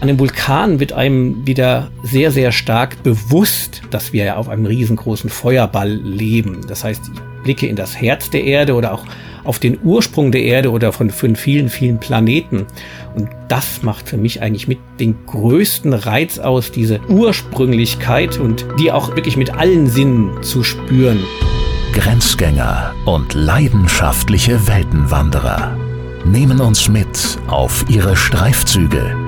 An dem Vulkan wird einem wieder sehr, sehr stark bewusst, dass wir ja auf einem riesengroßen Feuerball leben. Das heißt, ich blicke in das Herz der Erde oder auch auf den Ursprung der Erde oder von, von vielen, vielen Planeten. Und das macht für mich eigentlich mit den größten Reiz aus, diese Ursprünglichkeit und die auch wirklich mit allen Sinnen zu spüren. Grenzgänger und leidenschaftliche Weltenwanderer nehmen uns mit auf ihre Streifzüge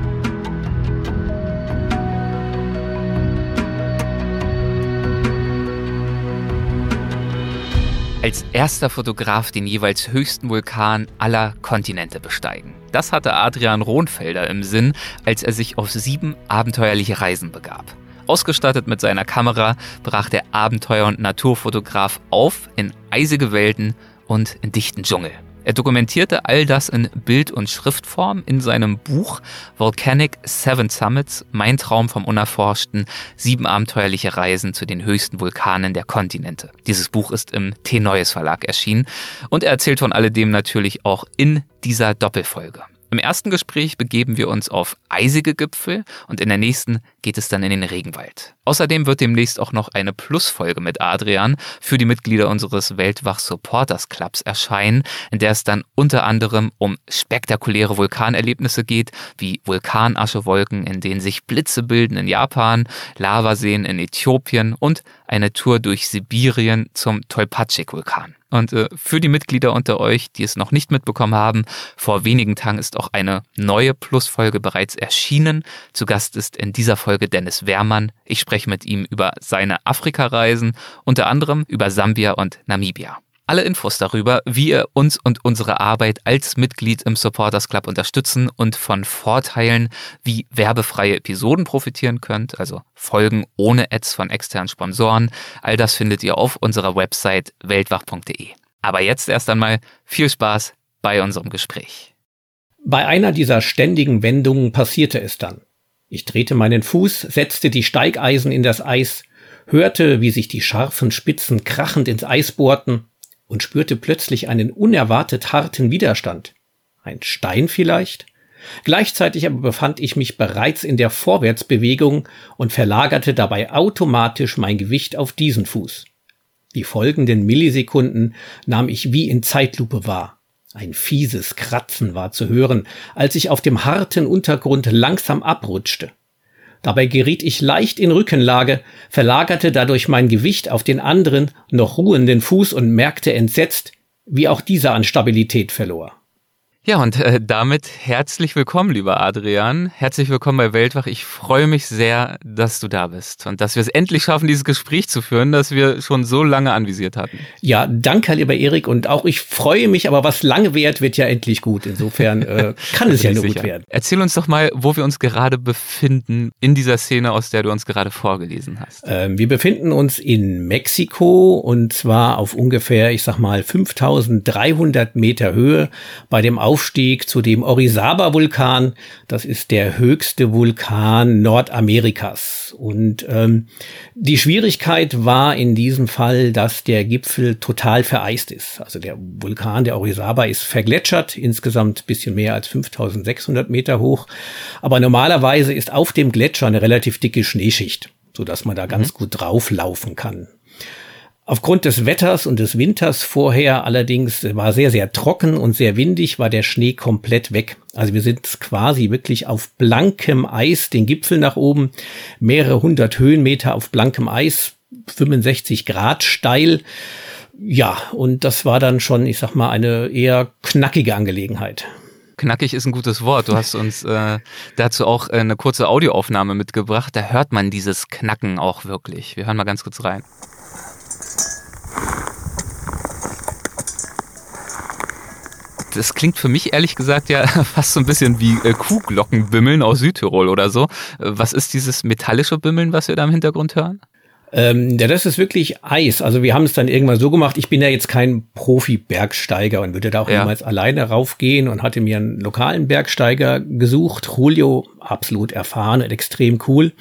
Als erster Fotograf den jeweils höchsten Vulkan aller Kontinente besteigen. Das hatte Adrian Rohnfelder im Sinn, als er sich auf sieben abenteuerliche Reisen begab. Ausgestattet mit seiner Kamera brach der Abenteuer- und Naturfotograf auf in eisige Welten und in dichten Dschungel. Er dokumentierte all das in Bild- und Schriftform in seinem Buch Volcanic Seven Summits, mein Traum vom Unerforschten, sieben abenteuerliche Reisen zu den höchsten Vulkanen der Kontinente. Dieses Buch ist im T-Neues Verlag erschienen und er erzählt von alledem natürlich auch in dieser Doppelfolge. Im ersten Gespräch begeben wir uns auf eisige Gipfel und in der nächsten geht es dann in den Regenwald. Außerdem wird demnächst auch noch eine Plusfolge mit Adrian für die Mitglieder unseres Weltwach Supporters Clubs erscheinen, in der es dann unter anderem um spektakuläre Vulkanerlebnisse geht, wie Vulkanaschewolken, in denen sich Blitze bilden in Japan, Lavaseen in Äthiopien und eine Tour durch Sibirien zum Tolpatschik-Vulkan. Und äh, für die Mitglieder unter euch, die es noch nicht mitbekommen haben, vor wenigen Tagen ist auch eine neue Plusfolge bereits erschienen. Zu Gast ist in dieser Folge Dennis Wehrmann. Ich spreche mit ihm über seine Afrika-Reisen, unter anderem über Sambia und Namibia. Alle Infos darüber, wie ihr uns und unsere Arbeit als Mitglied im Supporters Club unterstützen und von Vorteilen wie werbefreie Episoden profitieren könnt, also Folgen ohne Ads von externen Sponsoren, all das findet ihr auf unserer Website weltwach.de. Aber jetzt erst einmal viel Spaß bei unserem Gespräch. Bei einer dieser ständigen Wendungen passierte es dann. Ich drehte meinen Fuß, setzte die Steigeisen in das Eis, hörte, wie sich die scharfen Spitzen krachend ins Eis bohrten und spürte plötzlich einen unerwartet harten Widerstand. Ein Stein vielleicht? Gleichzeitig aber befand ich mich bereits in der Vorwärtsbewegung und verlagerte dabei automatisch mein Gewicht auf diesen Fuß. Die folgenden Millisekunden nahm ich wie in Zeitlupe wahr. Ein fieses Kratzen war zu hören, als ich auf dem harten Untergrund langsam abrutschte. Dabei geriet ich leicht in Rückenlage, verlagerte dadurch mein Gewicht auf den anderen, noch ruhenden Fuß und merkte entsetzt, wie auch dieser an Stabilität verlor. Ja, und äh, damit herzlich willkommen, lieber Adrian. Herzlich willkommen bei Weltwach. Ich freue mich sehr, dass du da bist und dass wir es endlich schaffen, dieses Gespräch zu führen, das wir schon so lange anvisiert hatten. Ja, danke, lieber Erik. Und auch ich freue mich, aber was lange währt, wird ja endlich gut. Insofern äh, kann es ja nur gut werden. Erzähl uns doch mal, wo wir uns gerade befinden in dieser Szene, aus der du uns gerade vorgelesen hast. Ähm, wir befinden uns in Mexiko und zwar auf ungefähr, ich sag mal, 5300 Meter Höhe bei dem Aufstieg zu dem Orizaba-Vulkan. Das ist der höchste Vulkan Nordamerikas. Und ähm, die Schwierigkeit war in diesem Fall, dass der Gipfel total vereist ist. Also der Vulkan, der Orizaba, ist vergletschert, insgesamt bisschen mehr als 5600 Meter hoch. Aber normalerweise ist auf dem Gletscher eine relativ dicke Schneeschicht, so dass man da ganz mhm. gut drauflaufen kann. Aufgrund des Wetters und des Winters vorher allerdings war sehr, sehr trocken und sehr windig, war der Schnee komplett weg. Also wir sind quasi wirklich auf blankem Eis, den Gipfel nach oben, mehrere hundert Höhenmeter auf blankem Eis, 65 Grad steil. Ja, und das war dann schon, ich sag mal, eine eher knackige Angelegenheit. Knackig ist ein gutes Wort. Du hast uns äh, dazu auch äh, eine kurze Audioaufnahme mitgebracht. Da hört man dieses Knacken auch wirklich. Wir hören mal ganz kurz rein. Das klingt für mich ehrlich gesagt ja fast so ein bisschen wie äh, Kuhglockenbimmeln aus Südtirol oder so. Äh, was ist dieses metallische Bimmeln, was wir da im Hintergrund hören? Ähm, ja, das ist wirklich Eis. Also wir haben es dann irgendwann so gemacht, ich bin ja jetzt kein Profi-Bergsteiger und würde da auch ja. niemals alleine raufgehen und hatte mir einen lokalen Bergsteiger gesucht. Julio, absolut erfahren und extrem cool.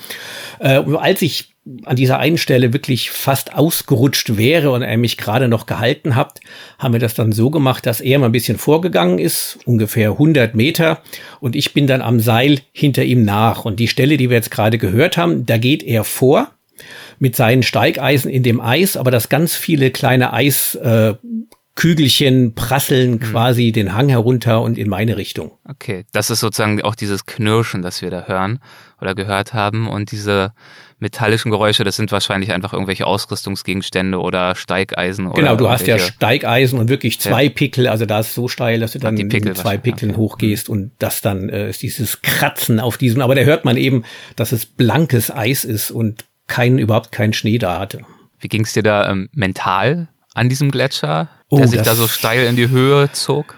Äh, als ich an dieser einen Stelle wirklich fast ausgerutscht wäre und er mich gerade noch gehalten hat, haben wir das dann so gemacht, dass er mal ein bisschen vorgegangen ist, ungefähr 100 Meter, und ich bin dann am Seil hinter ihm nach. Und die Stelle, die wir jetzt gerade gehört haben, da geht er vor mit seinen Steigeisen in dem Eis, aber das ganz viele kleine Eis äh, prasseln mhm. quasi den Hang herunter und in meine Richtung. Okay, das ist sozusagen auch dieses Knirschen, das wir da hören oder gehört haben und diese metallischen Geräusche, das sind wahrscheinlich einfach irgendwelche Ausrüstungsgegenstände oder Steigeisen. Genau, du hast ja Steigeisen und wirklich zwei ja. Pickel, also da ist so steil, dass du dann mit zwei Pickeln okay. hochgehst mhm. und das dann äh, ist dieses Kratzen auf diesem, aber da hört man eben, dass es blankes Eis ist und kein, überhaupt keinen Schnee da hatte. Wie ging es dir da ähm, mental an diesem Gletscher, der oh, sich da so steil in die Höhe zog?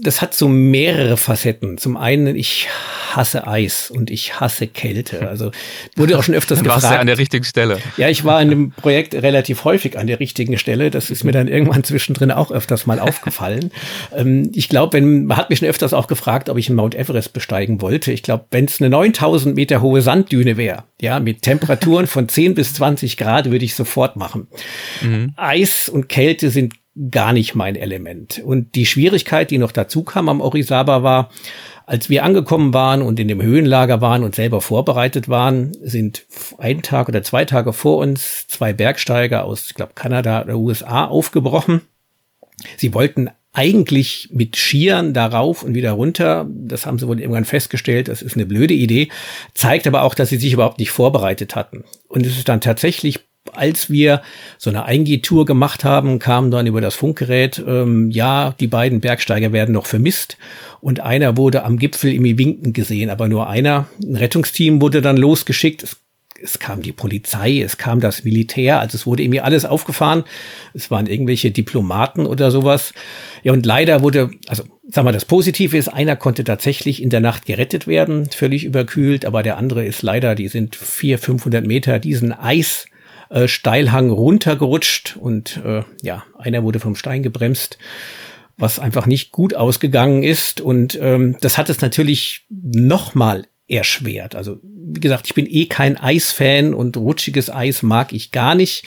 Das hat so mehrere Facetten. Zum einen, ich hasse Eis und ich hasse Kälte. Also wurde auch schon öfters dann gefragt. Warst du an der richtigen Stelle? Ja, ich war in dem Projekt relativ häufig an der richtigen Stelle. Das ist mir dann irgendwann zwischendrin auch öfters mal aufgefallen. Ähm, ich glaube, wenn man hat mich schon öfters auch gefragt, ob ich einen Mount Everest besteigen wollte. Ich glaube, wenn es eine 9000 Meter hohe Sanddüne wäre, ja, mit Temperaturen von 10 bis 20 Grad, würde ich sofort machen. Mhm. Eis und Kälte sind gar nicht mein Element. Und die Schwierigkeit, die noch dazu kam am Orisaba war, als wir angekommen waren und in dem Höhenlager waren und selber vorbereitet waren, sind einen Tag oder zwei Tage vor uns zwei Bergsteiger aus, ich glaube, Kanada oder USA aufgebrochen. Sie wollten eigentlich mit Skiern darauf und wieder runter. Das haben sie wohl irgendwann festgestellt. Das ist eine blöde Idee. Zeigt aber auch, dass sie sich überhaupt nicht vorbereitet hatten. Und es ist dann tatsächlich als wir so eine Eingehtour gemacht haben, kam dann über das Funkgerät, ähm, ja, die beiden Bergsteiger werden noch vermisst und einer wurde am Gipfel im Winken gesehen, aber nur einer. Ein Rettungsteam wurde dann losgeschickt. Es, es kam die Polizei, es kam das Militär, also es wurde irgendwie alles aufgefahren. Es waren irgendwelche Diplomaten oder sowas. Ja, und leider wurde, also sag mal, das Positive ist, einer konnte tatsächlich in der Nacht gerettet werden, völlig überkühlt, aber der andere ist leider, die sind vier, 500 Meter diesen Eis äh, Steilhang runtergerutscht und äh, ja, einer wurde vom Stein gebremst, was einfach nicht gut ausgegangen ist. Und ähm, das hat es natürlich nochmal erschwert. Also wie gesagt, ich bin eh kein Eisfan und rutschiges Eis mag ich gar nicht.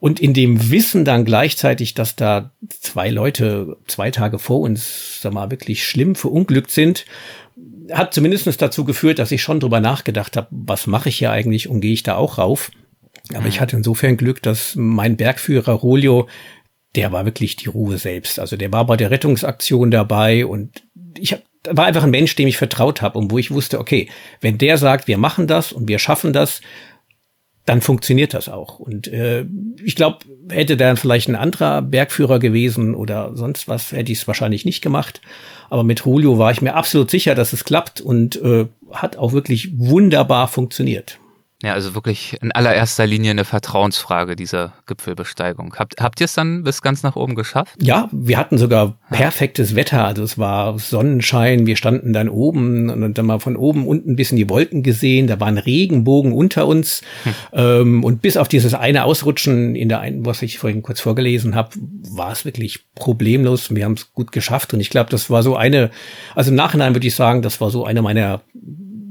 Und in dem Wissen dann gleichzeitig, dass da zwei Leute zwei Tage vor uns, sag mal, wirklich schlimm verunglückt sind, hat zumindest dazu geführt, dass ich schon drüber nachgedacht habe, was mache ich hier eigentlich und gehe ich da auch rauf? Aber mhm. ich hatte insofern Glück, dass mein Bergführer Rolio, der war wirklich die Ruhe selbst. Also der war bei der Rettungsaktion dabei und ich hab, war einfach ein Mensch, dem ich vertraut habe und wo ich wusste, okay, wenn der sagt, wir machen das und wir schaffen das, dann funktioniert das auch. Und äh, ich glaube, hätte dann vielleicht ein anderer Bergführer gewesen oder sonst was, hätte ich es wahrscheinlich nicht gemacht. Aber mit Julio war ich mir absolut sicher, dass es klappt und äh, hat auch wirklich wunderbar funktioniert. Ja, also wirklich in allererster Linie eine Vertrauensfrage dieser Gipfelbesteigung. Habt, habt ihr es dann bis ganz nach oben geschafft? Ja, wir hatten sogar perfektes Wetter. Also es war Sonnenschein. Wir standen dann oben und dann mal von oben unten bis in die Wolken gesehen. Da war ein Regenbogen unter uns. Hm. Ähm, und bis auf dieses eine Ausrutschen in der einen, was ich vorhin kurz vorgelesen habe, war es wirklich problemlos. Wir haben es gut geschafft. Und ich glaube, das war so eine, also im Nachhinein würde ich sagen, das war so eine meiner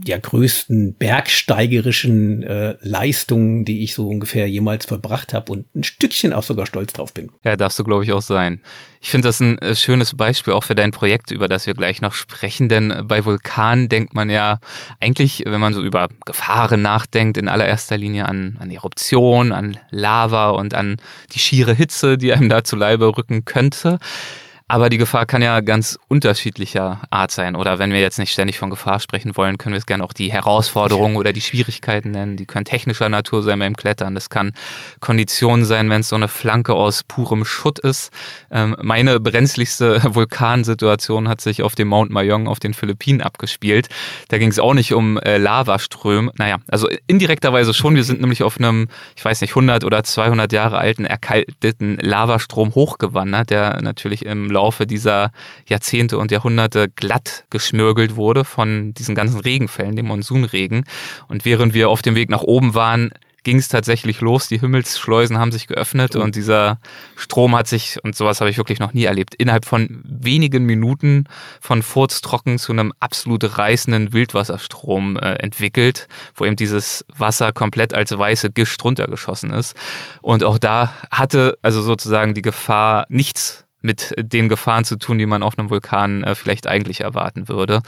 der größten bergsteigerischen äh, Leistungen, die ich so ungefähr jemals verbracht habe und ein Stückchen auch sogar stolz drauf bin. Ja, darfst du, glaube ich, auch sein. Ich finde das ein äh, schönes Beispiel auch für dein Projekt, über das wir gleich noch sprechen, denn bei Vulkanen denkt man ja eigentlich, wenn man so über Gefahren nachdenkt, in allererster Linie an, an Eruption, an Lava und an die schiere Hitze, die einem da zu Leibe rücken könnte. Aber die Gefahr kann ja ganz unterschiedlicher Art sein. Oder wenn wir jetzt nicht ständig von Gefahr sprechen wollen, können wir es gerne auch die Herausforderungen oder die Schwierigkeiten nennen. Die können technischer Natur sein beim Klettern. Das kann Konditionen sein, wenn es so eine Flanke aus purem Schutt ist. Ähm, meine brenzligste Vulkansituation hat sich auf dem Mount Mayong auf den Philippinen abgespielt. Da ging es auch nicht um äh, Lavaströme. Naja, also indirekterweise schon. Wir sind nämlich auf einem, ich weiß nicht, 100 oder 200 Jahre alten erkalteten Lavastrom hochgewandert, der natürlich im Laufe dieser Jahrzehnte und Jahrhunderte glatt geschmürgelt wurde von diesen ganzen Regenfällen, dem Monsunregen. Und während wir auf dem Weg nach oben waren, ging es tatsächlich los. Die Himmelsschleusen haben sich geöffnet und dieser Strom hat sich, und sowas habe ich wirklich noch nie erlebt, innerhalb von wenigen Minuten von furztrocken zu einem absolut reißenden Wildwasserstrom äh, entwickelt, wo eben dieses Wasser komplett als weiße Gischt runtergeschossen ist. Und auch da hatte also sozusagen die Gefahr nichts mit den Gefahren zu tun, die man auf einem Vulkan äh, vielleicht eigentlich erwarten würde.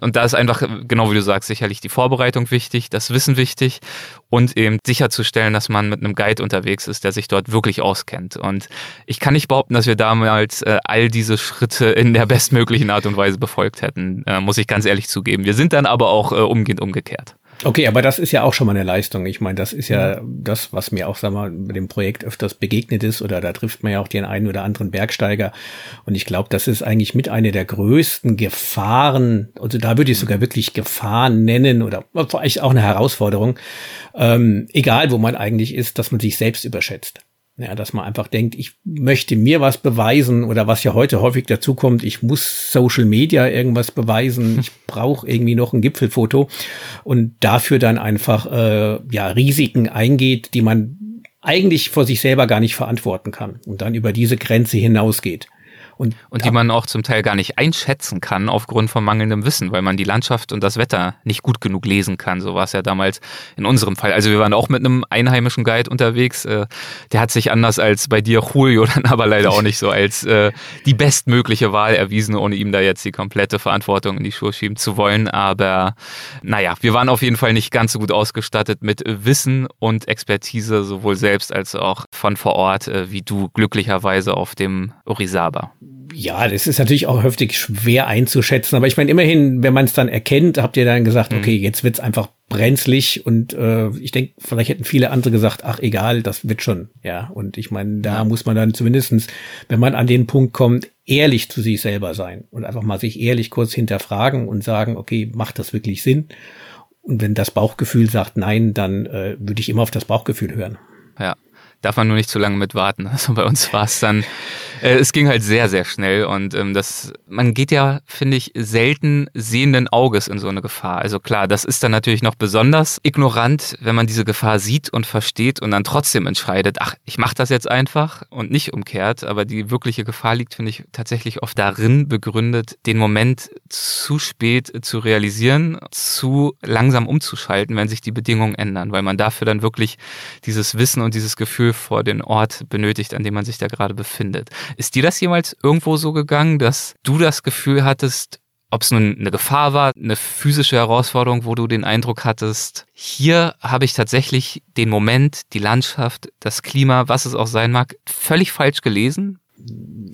Und da ist einfach, genau wie du sagst, sicherlich die Vorbereitung wichtig, das Wissen wichtig und eben sicherzustellen, dass man mit einem Guide unterwegs ist, der sich dort wirklich auskennt. Und ich kann nicht behaupten, dass wir damals äh, all diese Schritte in der bestmöglichen Art und Weise befolgt hätten, äh, muss ich ganz ehrlich zugeben. Wir sind dann aber auch äh, umgehend umgekehrt. Okay, aber das ist ja auch schon mal eine Leistung. Ich meine, das ist ja das, was mir auch, sag mal, mit dem Projekt öfters begegnet ist oder da trifft man ja auch den einen oder anderen Bergsteiger. Und ich glaube, das ist eigentlich mit einer der größten Gefahren, also da würde ich sogar wirklich Gefahren nennen oder vielleicht auch eine Herausforderung, ähm, egal wo man eigentlich ist, dass man sich selbst überschätzt. Ja, dass man einfach denkt, ich möchte mir was beweisen oder was ja heute häufig dazu kommt, ich muss Social Media irgendwas beweisen, ich brauche irgendwie noch ein Gipfelfoto und dafür dann einfach äh, ja Risiken eingeht, die man eigentlich vor sich selber gar nicht verantworten kann und dann über diese Grenze hinausgeht. Und, und die man auch zum Teil gar nicht einschätzen kann aufgrund von mangelndem Wissen, weil man die Landschaft und das Wetter nicht gut genug lesen kann. So war es ja damals in unserem Fall. Also wir waren auch mit einem einheimischen Guide unterwegs. Äh, der hat sich anders als bei dir Julio dann aber leider auch nicht so als äh, die bestmögliche Wahl erwiesen, ohne ihm da jetzt die komplette Verantwortung in die Schuhe schieben zu wollen. Aber naja, wir waren auf jeden Fall nicht ganz so gut ausgestattet mit Wissen und Expertise, sowohl selbst als auch von vor Ort, äh, wie du glücklicherweise auf dem Orizaba. Ja, das ist natürlich auch häufig schwer einzuschätzen, aber ich meine, immerhin, wenn man es dann erkennt, habt ihr dann gesagt, mhm. okay, jetzt wird's einfach brenzlig und äh, ich denke, vielleicht hätten viele andere gesagt, ach egal, das wird schon, ja. Und ich meine, da ja. muss man dann zumindestens, wenn man an den Punkt kommt, ehrlich zu sich selber sein und einfach mal sich ehrlich kurz hinterfragen und sagen, okay, macht das wirklich Sinn? Und wenn das Bauchgefühl sagt nein, dann äh, würde ich immer auf das Bauchgefühl hören. Darf man nur nicht zu lange mit warten. Also bei uns war es dann äh, es ging halt sehr, sehr schnell und ähm, das, man geht ja, finde ich, selten sehenden Auges in so eine Gefahr. Also klar, das ist dann natürlich noch besonders ignorant, wenn man diese Gefahr sieht und versteht und dann trotzdem entscheidet, ach, ich mache das jetzt einfach und nicht umkehrt. Aber die wirkliche Gefahr liegt, finde ich, tatsächlich oft darin begründet, den Moment zu spät zu realisieren, zu langsam umzuschalten, wenn sich die Bedingungen ändern, weil man dafür dann wirklich dieses Wissen und dieses Gefühl vor den Ort benötigt, an dem man sich da gerade befindet. Ist dir das jemals irgendwo so gegangen, dass du das Gefühl hattest, ob es nun eine Gefahr war, eine physische Herausforderung, wo du den Eindruck hattest, hier habe ich tatsächlich den Moment, die Landschaft, das Klima, was es auch sein mag, völlig falsch gelesen?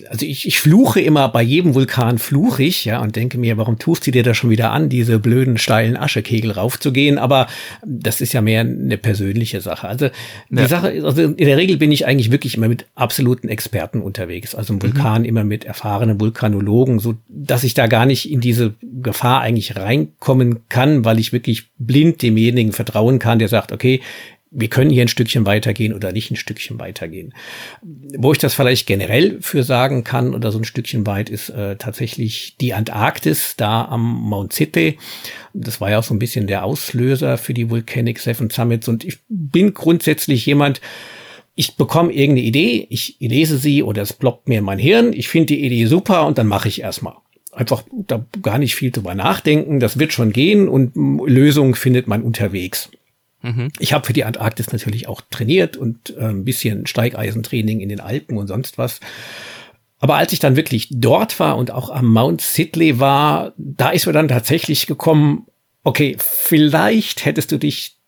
Also ich, ich fluche immer bei jedem Vulkan fluche ich, ja, und denke mir, warum tust du dir da schon wieder an, diese blöden steilen Aschekegel raufzugehen? Aber das ist ja mehr eine persönliche Sache. Also die ja. Sache, also in der Regel bin ich eigentlich wirklich immer mit absoluten Experten unterwegs. Also im mhm. Vulkan mhm. immer mit erfahrenen Vulkanologen, so dass ich da gar nicht in diese Gefahr eigentlich reinkommen kann, weil ich wirklich blind demjenigen vertrauen kann, der sagt, okay, wir können hier ein Stückchen weitergehen oder nicht ein Stückchen weitergehen. Wo ich das vielleicht generell für sagen kann oder so ein Stückchen weit ist äh, tatsächlich die Antarktis da am Mount Sidney. Das war ja auch so ein bisschen der Auslöser für die Volcanic Seven Summits und ich bin grundsätzlich jemand, ich bekomme irgendeine Idee, ich lese sie oder es blockt mir in mein Hirn, ich finde die Idee super und dann mache ich erstmal einfach da gar nicht viel drüber nachdenken, das wird schon gehen und Lösungen findet man unterwegs. Mhm. Ich habe für die Antarktis natürlich auch trainiert und äh, ein bisschen Steigeisentraining in den Alpen und sonst was. Aber als ich dann wirklich dort war und auch am Mount Sidley war, da ist mir dann tatsächlich gekommen, okay, vielleicht hättest du dich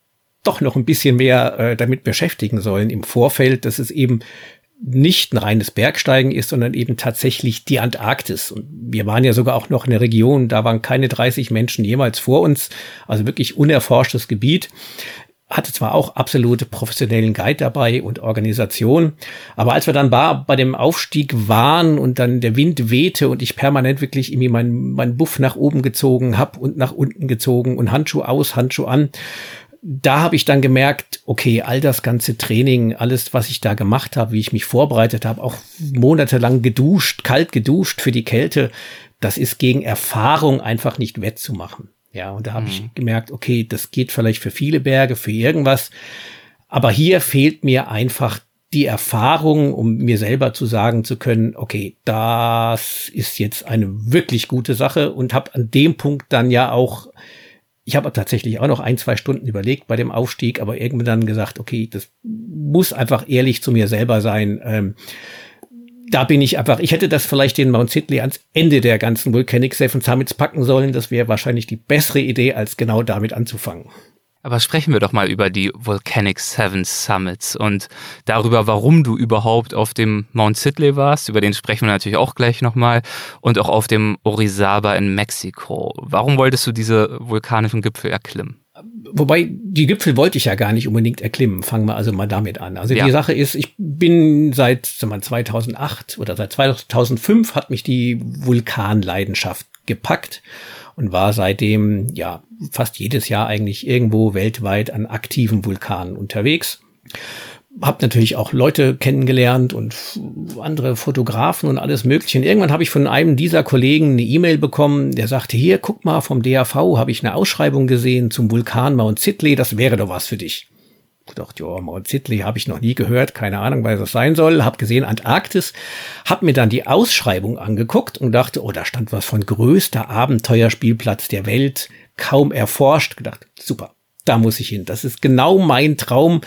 doch noch ein bisschen mehr äh, damit beschäftigen sollen im Vorfeld, dass es eben nicht ein reines Bergsteigen ist, sondern eben tatsächlich die Antarktis. Und wir waren ja sogar auch noch in der Region, da waren keine 30 Menschen jemals vor uns, also wirklich unerforschtes Gebiet hatte zwar auch absolute professionellen Guide dabei und Organisation, aber als wir dann bei dem Aufstieg waren und dann der Wind wehte und ich permanent wirklich irgendwie meinen mein Buff nach oben gezogen hab und nach unten gezogen und Handschuh aus, Handschuh an, da habe ich dann gemerkt, okay, all das ganze Training, alles, was ich da gemacht habe, wie ich mich vorbereitet habe, auch monatelang geduscht, kalt geduscht für die Kälte, das ist gegen Erfahrung einfach nicht wettzumachen. Ja, und da habe mhm. ich gemerkt, okay, das geht vielleicht für viele Berge, für irgendwas. Aber hier fehlt mir einfach die Erfahrung, um mir selber zu sagen zu können, okay, das ist jetzt eine wirklich gute Sache und habe an dem Punkt dann ja auch, ich habe tatsächlich auch noch ein, zwei Stunden überlegt bei dem Aufstieg, aber irgendwann dann gesagt, okay, das muss einfach ehrlich zu mir selber sein. Ähm, da bin ich einfach, ich hätte das vielleicht den Mount Sidley ans Ende der ganzen Volcanic Seven Summits packen sollen. Das wäre wahrscheinlich die bessere Idee, als genau damit anzufangen. Aber sprechen wir doch mal über die Volcanic Seven Summits und darüber, warum du überhaupt auf dem Mount Sidley warst. Über den sprechen wir natürlich auch gleich nochmal. Und auch auf dem Orizaba in Mexiko. Warum wolltest du diese vulkanischen Gipfel erklimmen? Wobei, die Gipfel wollte ich ja gar nicht unbedingt erklimmen. Fangen wir also mal damit an. Also ja. die Sache ist, ich bin seit sagen wir, 2008 oder seit 2005 hat mich die Vulkanleidenschaft gepackt und war seitdem ja fast jedes Jahr eigentlich irgendwo weltweit an aktiven Vulkanen unterwegs. Hab natürlich auch Leute kennengelernt und andere Fotografen und alles Mögliche. Und irgendwann habe ich von einem dieser Kollegen eine E-Mail bekommen, der sagte, hier, guck mal, vom DAV habe ich eine Ausschreibung gesehen zum Vulkan Mount Sidley, das wäre doch was für dich gedacht, ja, Mount Sidley habe ich noch nie gehört, keine Ahnung, was das sein soll. Hab gesehen Antarktis, hab mir dann die Ausschreibung angeguckt und dachte, oh, da stand was von größter Abenteuerspielplatz der Welt, kaum erforscht. Gedacht, super, da muss ich hin. Das ist genau mein Traum.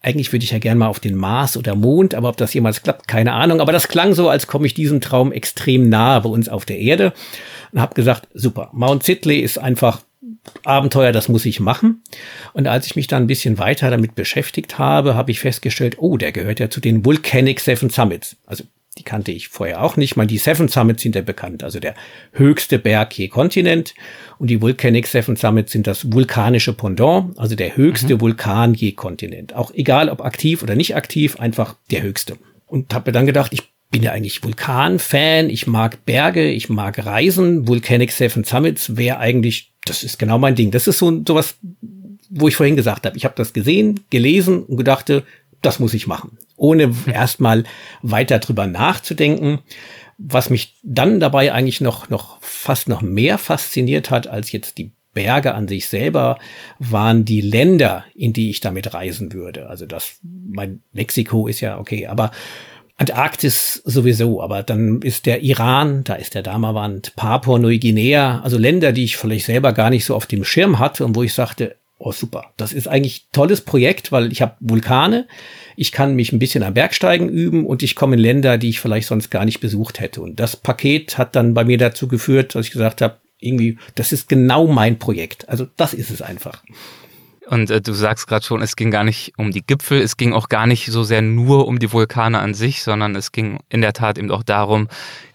Eigentlich würde ich ja gern mal auf den Mars oder Mond, aber ob das jemals klappt, keine Ahnung. Aber das klang so, als komme ich diesem Traum extrem nahe bei uns auf der Erde und habe gesagt, super, Mount Sidley ist einfach Abenteuer, das muss ich machen. Und als ich mich dann ein bisschen weiter damit beschäftigt habe, habe ich festgestellt, oh, der gehört ja zu den Volcanic Seven Summits. Also die kannte ich vorher auch nicht mal. Die Seven Summits sind ja bekannt, also der höchste Berg je Kontinent. Und die Volcanic Seven Summits sind das vulkanische Pendant, also der höchste mhm. Vulkan je Kontinent. Auch egal, ob aktiv oder nicht aktiv, einfach der höchste. Und habe mir dann gedacht, ich bin ja eigentlich Vulkan-Fan, ich mag Berge, ich mag Reisen. Volcanic Seven Summits wäre eigentlich das ist genau mein Ding. Das ist so sowas, wo ich vorhin gesagt habe, ich habe das gesehen, gelesen und gedachte, das muss ich machen, ohne erstmal weiter drüber nachzudenken. Was mich dann dabei eigentlich noch, noch fast noch mehr fasziniert hat als jetzt die Berge an sich selber, waren die Länder, in die ich damit reisen würde. Also das, mein Mexiko ist ja okay, aber Antarktis sowieso, aber dann ist der Iran, da ist der Damawand, Papua-Neuguinea, also Länder, die ich vielleicht selber gar nicht so auf dem Schirm hatte und wo ich sagte, oh super, das ist eigentlich tolles Projekt, weil ich habe Vulkane, ich kann mich ein bisschen am Bergsteigen üben und ich komme in Länder, die ich vielleicht sonst gar nicht besucht hätte. Und das Paket hat dann bei mir dazu geführt, dass ich gesagt habe, irgendwie, das ist genau mein Projekt. Also das ist es einfach. Und äh, du sagst gerade schon, es ging gar nicht um die Gipfel, es ging auch gar nicht so sehr nur um die Vulkane an sich, sondern es ging in der Tat eben auch darum,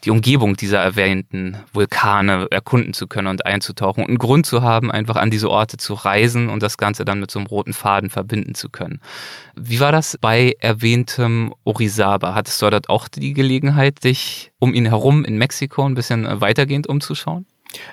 die Umgebung dieser erwähnten Vulkane erkunden zu können und einzutauchen und einen Grund zu haben, einfach an diese Orte zu reisen und das Ganze dann mit so einem roten Faden verbinden zu können. Wie war das bei erwähntem Orizaba? Hattest du dort auch die Gelegenheit, dich um ihn herum in Mexiko ein bisschen äh, weitergehend umzuschauen?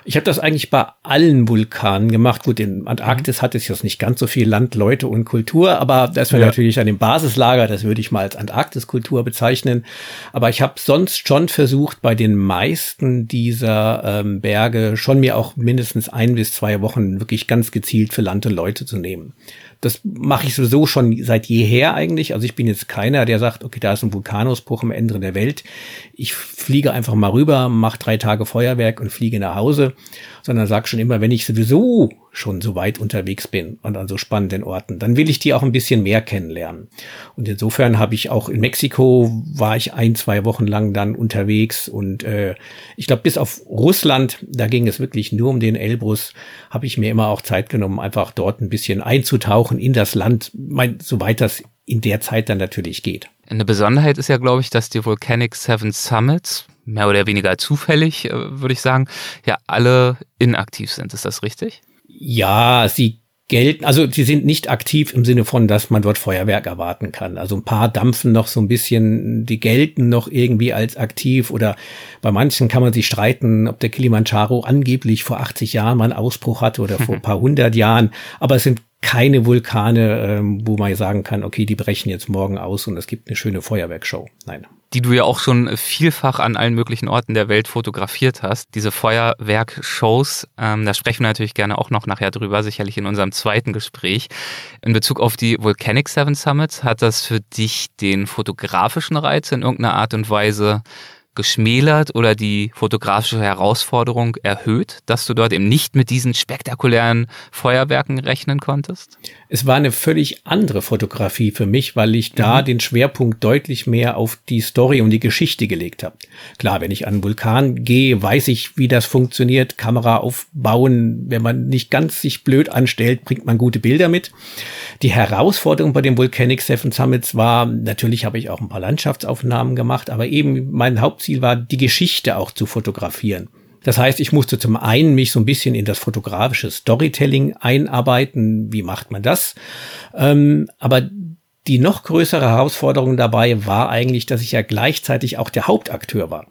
Ich habe das eigentlich bei allen Vulkanen gemacht. Gut, in Antarktis mhm. hat es jetzt nicht ganz so viel Land, Leute und Kultur, aber das wäre ja. natürlich an dem Basislager, das würde ich mal als Antarktiskultur bezeichnen. Aber ich habe sonst schon versucht, bei den meisten dieser ähm, Berge schon mir auch mindestens ein bis zwei Wochen wirklich ganz gezielt für Land und Leute zu nehmen. Das mache ich sowieso schon seit jeher eigentlich. Also ich bin jetzt keiner, der sagt, okay, da ist ein Vulkanausbruch im Ende der Welt. Ich fliege einfach mal rüber, mache drei Tage Feuerwerk und fliege nach Hause, sondern sag schon immer, wenn ich sowieso schon so weit unterwegs bin und an so spannenden Orten, dann will ich die auch ein bisschen mehr kennenlernen. Und insofern habe ich auch in Mexiko war ich ein, zwei Wochen lang dann unterwegs und äh, ich glaube, bis auf Russland, da ging es wirklich nur um den Elbrus, habe ich mir immer auch Zeit genommen, einfach dort ein bisschen einzutauchen in das Land, mein, soweit das in der Zeit dann natürlich geht. Eine Besonderheit ist ja, glaube ich, dass die Volcanic Seven Summits mehr oder weniger zufällig, äh, würde ich sagen, ja alle inaktiv sind. Ist das richtig? Ja, sie gelten, also sie sind nicht aktiv im Sinne von, dass man dort Feuerwerk erwarten kann. Also ein paar dampfen noch so ein bisschen, die gelten noch irgendwie als aktiv oder bei manchen kann man sich streiten, ob der Kilimanjaro angeblich vor 80 Jahren mal einen Ausbruch hatte oder vor ein paar hundert Jahren. Aber es sind keine Vulkane, ähm, wo man sagen kann, okay, die brechen jetzt morgen aus und es gibt eine schöne Feuerwerkshow. Nein. Die du ja auch schon vielfach an allen möglichen Orten der Welt fotografiert hast. Diese Feuerwerkshows, ähm, da sprechen wir natürlich gerne auch noch nachher drüber, sicherlich in unserem zweiten Gespräch. In Bezug auf die Volcanic Seven Summits, hat das für dich den fotografischen Reiz in irgendeiner Art und Weise geschmälert oder die fotografische Herausforderung erhöht, dass du dort eben nicht mit diesen spektakulären Feuerwerken rechnen konntest? Es war eine völlig andere Fotografie für mich, weil ich da mhm. den Schwerpunkt deutlich mehr auf die Story und die Geschichte gelegt habe. Klar, wenn ich an einen Vulkan gehe, weiß ich, wie das funktioniert. Kamera aufbauen, wenn man nicht ganz sich blöd anstellt, bringt man gute Bilder mit. Die Herausforderung bei den Volcanic Seven Summits war, natürlich habe ich auch ein paar Landschaftsaufnahmen gemacht, aber eben mein Hauptziel war, die Geschichte auch zu fotografieren. Das heißt, ich musste zum einen mich so ein bisschen in das fotografische Storytelling einarbeiten. Wie macht man das? Ähm, aber die noch größere Herausforderung dabei war eigentlich, dass ich ja gleichzeitig auch der Hauptakteur war.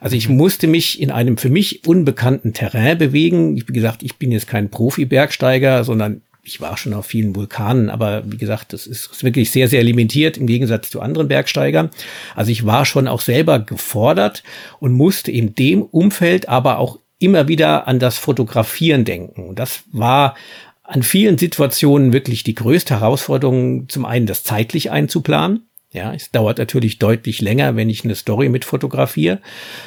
Also ich musste mich in einem für mich unbekannten Terrain bewegen. Wie gesagt, ich bin jetzt kein Profi-Bergsteiger, sondern ich war schon auf vielen Vulkanen, aber wie gesagt, das ist wirklich sehr, sehr limitiert im Gegensatz zu anderen Bergsteigern. Also ich war schon auch selber gefordert und musste in dem Umfeld aber auch immer wieder an das Fotografieren denken. Und das war an vielen Situationen wirklich die größte Herausforderung, zum einen das zeitlich einzuplanen. Ja, es dauert natürlich deutlich länger, wenn ich eine Story mit fotografiere.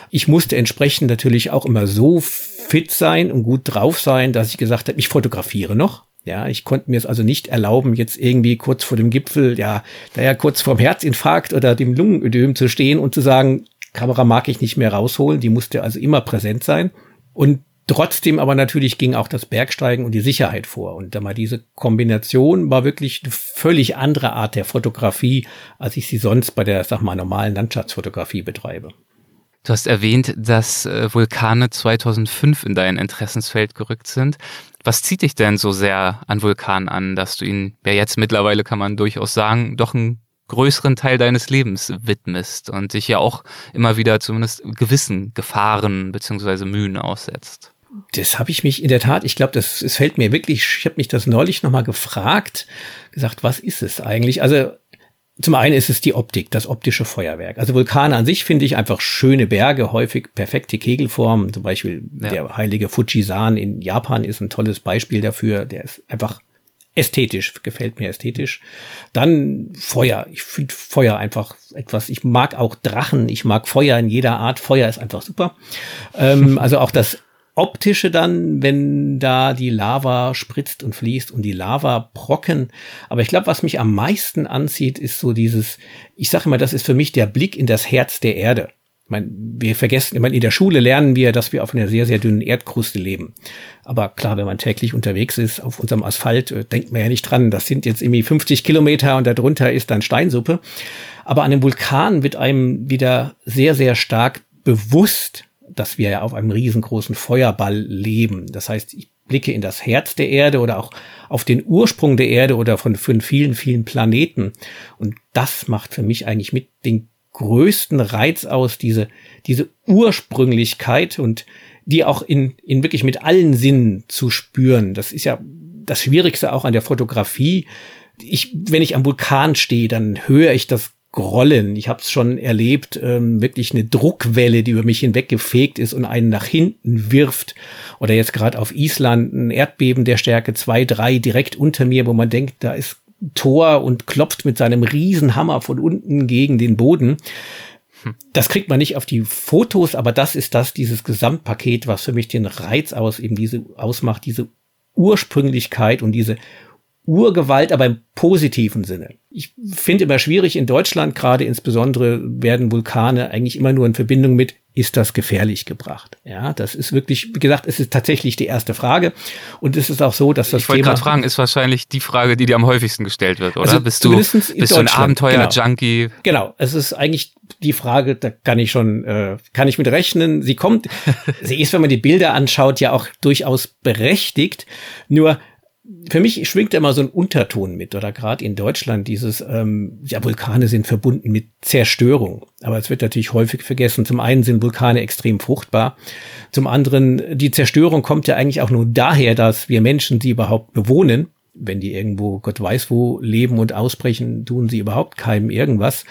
Ich musste entsprechend natürlich auch immer so fit sein und gut drauf sein, dass ich gesagt habe, ich fotografiere noch. Ja, ich konnte mir es also nicht erlauben, jetzt irgendwie kurz vor dem Gipfel, ja, da ja kurz vorm Herzinfarkt oder dem Lungenödem zu stehen und zu sagen, Kamera mag ich nicht mehr rausholen, die musste also immer präsent sein. Und trotzdem aber natürlich ging auch das Bergsteigen und die Sicherheit vor. Und da mal diese Kombination war wirklich eine völlig andere Art der Fotografie, als ich sie sonst bei der, sag mal, normalen Landschaftsfotografie betreibe. Du hast erwähnt, dass äh, Vulkane 2005 in dein Interessensfeld gerückt sind. Was zieht dich denn so sehr an Vulkanen an, dass du ihn, ja jetzt mittlerweile kann man durchaus sagen, doch einen größeren Teil deines Lebens widmest und dich ja auch immer wieder zumindest gewissen Gefahren beziehungsweise Mühen aussetzt? Das habe ich mich in der Tat, ich glaube, das es fällt mir wirklich, ich habe mich das neulich nochmal gefragt, gesagt, was ist es eigentlich? Also zum einen ist es die Optik, das optische Feuerwerk. Also Vulkane an sich finde ich einfach schöne Berge, häufig perfekte Kegelformen. Zum Beispiel ja. der heilige Fujisan in Japan ist ein tolles Beispiel dafür. Der ist einfach ästhetisch, gefällt mir ästhetisch. Dann Feuer. Ich finde Feuer einfach etwas, ich mag auch Drachen, ich mag Feuer in jeder Art. Feuer ist einfach super. ähm, also auch das optische dann, wenn da die Lava spritzt und fließt und die Lava brocken. Aber ich glaube, was mich am meisten anzieht, ist so dieses, ich sage immer, das ist für mich der Blick in das Herz der Erde. Ich meine, wir vergessen, ich meine, in der Schule lernen wir, dass wir auf einer sehr, sehr dünnen Erdkruste leben. Aber klar, wenn man täglich unterwegs ist auf unserem Asphalt, äh, denkt man ja nicht dran, das sind jetzt irgendwie 50 Kilometer und darunter ist dann Steinsuppe. Aber an dem Vulkan wird einem wieder sehr, sehr stark bewusst, dass wir ja auf einem riesengroßen Feuerball leben. Das heißt, ich blicke in das Herz der Erde oder auch auf den Ursprung der Erde oder von, von vielen, vielen Planeten. Und das macht für mich eigentlich mit den größten Reiz aus, diese, diese Ursprünglichkeit und die auch in, in wirklich mit allen Sinnen zu spüren. Das ist ja das Schwierigste auch an der Fotografie. Ich, wenn ich am Vulkan stehe, dann höre ich das Grollen. Ich habe es schon erlebt, ähm, wirklich eine Druckwelle, die über mich hinweggefegt ist und einen nach hinten wirft. Oder jetzt gerade auf Island ein Erdbeben der Stärke 2, 3 direkt unter mir, wo man denkt, da ist Tor und klopft mit seinem Riesenhammer von unten gegen den Boden. Das kriegt man nicht auf die Fotos, aber das ist das, dieses Gesamtpaket, was für mich den Reiz aus, eben diese ausmacht, diese Ursprünglichkeit und diese Urgewalt, aber im positiven Sinne. Ich finde immer schwierig in Deutschland, gerade insbesondere werden Vulkane eigentlich immer nur in Verbindung mit, ist das gefährlich gebracht? Ja, das ist wirklich, wie gesagt, es ist tatsächlich die erste Frage. Und es ist auch so, dass das Ich wollte gerade fragen, ist wahrscheinlich die Frage, die dir am häufigsten gestellt wird, oder? Also bist du, bist du ein Abenteuer-Junkie? Genau. genau, es ist eigentlich die Frage, da kann ich schon, äh, kann ich mit rechnen. Sie kommt, sie ist, wenn man die Bilder anschaut, ja auch durchaus berechtigt. Nur für mich schwingt immer so ein Unterton mit, oder gerade in Deutschland dieses, ähm, ja, Vulkane sind verbunden mit Zerstörung. Aber es wird natürlich häufig vergessen. Zum einen sind Vulkane extrem fruchtbar. Zum anderen, die Zerstörung kommt ja eigentlich auch nur daher, dass wir Menschen sie überhaupt bewohnen. wenn die irgendwo Gott weiß wo leben und ausbrechen, tun sie überhaupt keinem irgendwas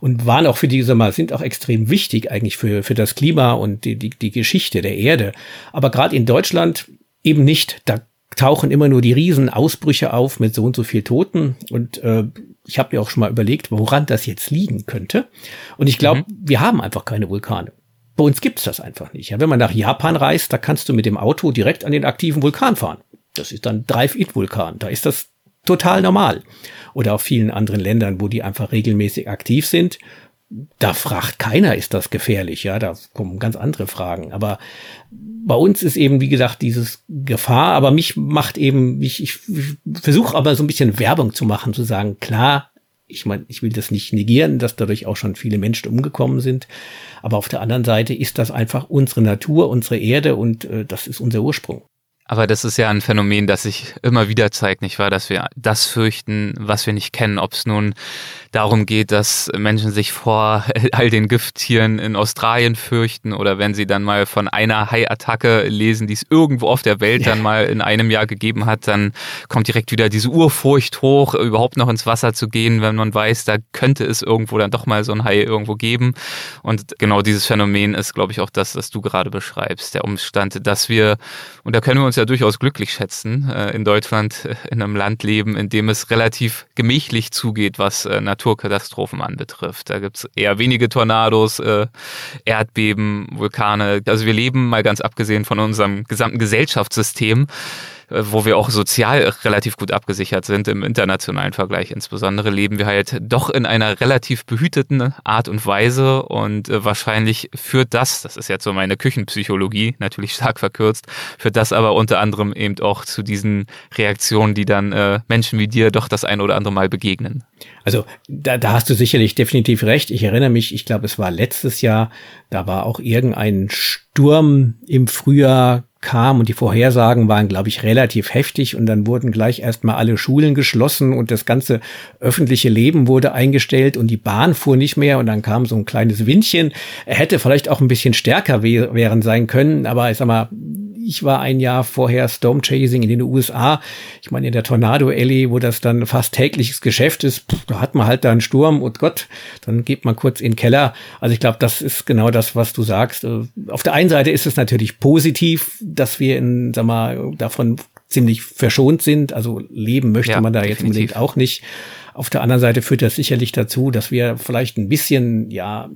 und waren auch für die, sag mal, sind auch extrem wichtig eigentlich für, für das Klima und die, die, die Geschichte der Erde. Aber gerade in Deutschland eben nicht. Da tauchen immer nur die Riesenausbrüche auf mit so und so viel Toten und äh, ich habe mir auch schon mal überlegt, woran das jetzt liegen könnte. Und ich glaube, mhm. wir haben einfach keine Vulkane. Bei uns gibt's das einfach nicht. Ja, wenn man nach Japan reist, da kannst du mit dem Auto direkt an den aktiven Vulkan fahren. Das ist dann Drive-It-Vulkan. Da ist das total normal. Oder auf vielen anderen Ländern, wo die einfach regelmäßig aktiv sind. Da fragt keiner, ist das gefährlich? Ja, da kommen ganz andere Fragen. Aber bei uns ist eben, wie gesagt, dieses Gefahr. Aber mich macht eben, ich, ich versuche aber so ein bisschen Werbung zu machen, zu sagen, klar, ich meine, ich will das nicht negieren, dass dadurch auch schon viele Menschen umgekommen sind. Aber auf der anderen Seite ist das einfach unsere Natur, unsere Erde und äh, das ist unser Ursprung. Aber das ist ja ein Phänomen, das sich immer wieder zeigt, nicht wahr? Dass wir das fürchten, was wir nicht kennen. Ob es nun darum geht, dass Menschen sich vor all den Gifttieren in Australien fürchten oder wenn sie dann mal von einer Haiattacke lesen, die es irgendwo auf der Welt dann mal in einem Jahr gegeben hat, dann kommt direkt wieder diese Urfurcht hoch, überhaupt noch ins Wasser zu gehen, wenn man weiß, da könnte es irgendwo dann doch mal so ein Hai irgendwo geben. Und genau dieses Phänomen ist, glaube ich, auch das, was du gerade beschreibst. Der Umstand, dass wir, und da können wir uns ja durchaus glücklich schätzen, äh, in Deutschland äh, in einem Land leben, in dem es relativ gemächlich zugeht, was äh, Naturkatastrophen anbetrifft. Da gibt es eher wenige Tornados, Erdbeben, Vulkane. Also wir leben mal ganz abgesehen von unserem gesamten Gesellschaftssystem wo wir auch sozial relativ gut abgesichert sind im internationalen Vergleich. Insbesondere leben wir halt doch in einer relativ behüteten Art und Weise und äh, wahrscheinlich führt das, das ist jetzt so meine Küchenpsychologie, natürlich stark verkürzt, führt das aber unter anderem eben auch zu diesen Reaktionen, die dann äh, Menschen wie dir doch das ein oder andere Mal begegnen. Also da, da hast du sicherlich definitiv recht. Ich erinnere mich, ich glaube, es war letztes Jahr, da war auch irgendein Sturm im Frühjahr kam und die Vorhersagen waren, glaube ich, relativ heftig und dann wurden gleich erstmal alle Schulen geschlossen und das ganze öffentliche Leben wurde eingestellt und die Bahn fuhr nicht mehr und dann kam so ein kleines Windchen. Er hätte vielleicht auch ein bisschen stärker wären sein können, aber ich sag mal, ich war ein Jahr vorher Storm Chasing in den USA. Ich meine, in der Tornado Alley, wo das dann fast tägliches Geschäft ist, da hat man halt da einen Sturm und Gott, dann geht man kurz in den Keller. Also ich glaube, das ist genau das, was du sagst. Äh, auf der einen Seite ist es natürlich positiv, dass wir in, sag mal, davon ziemlich verschont sind. Also leben möchte ja, man da definitiv. jetzt unbedingt auch nicht. Auf der anderen Seite führt das sicherlich dazu, dass wir vielleicht ein bisschen, ja,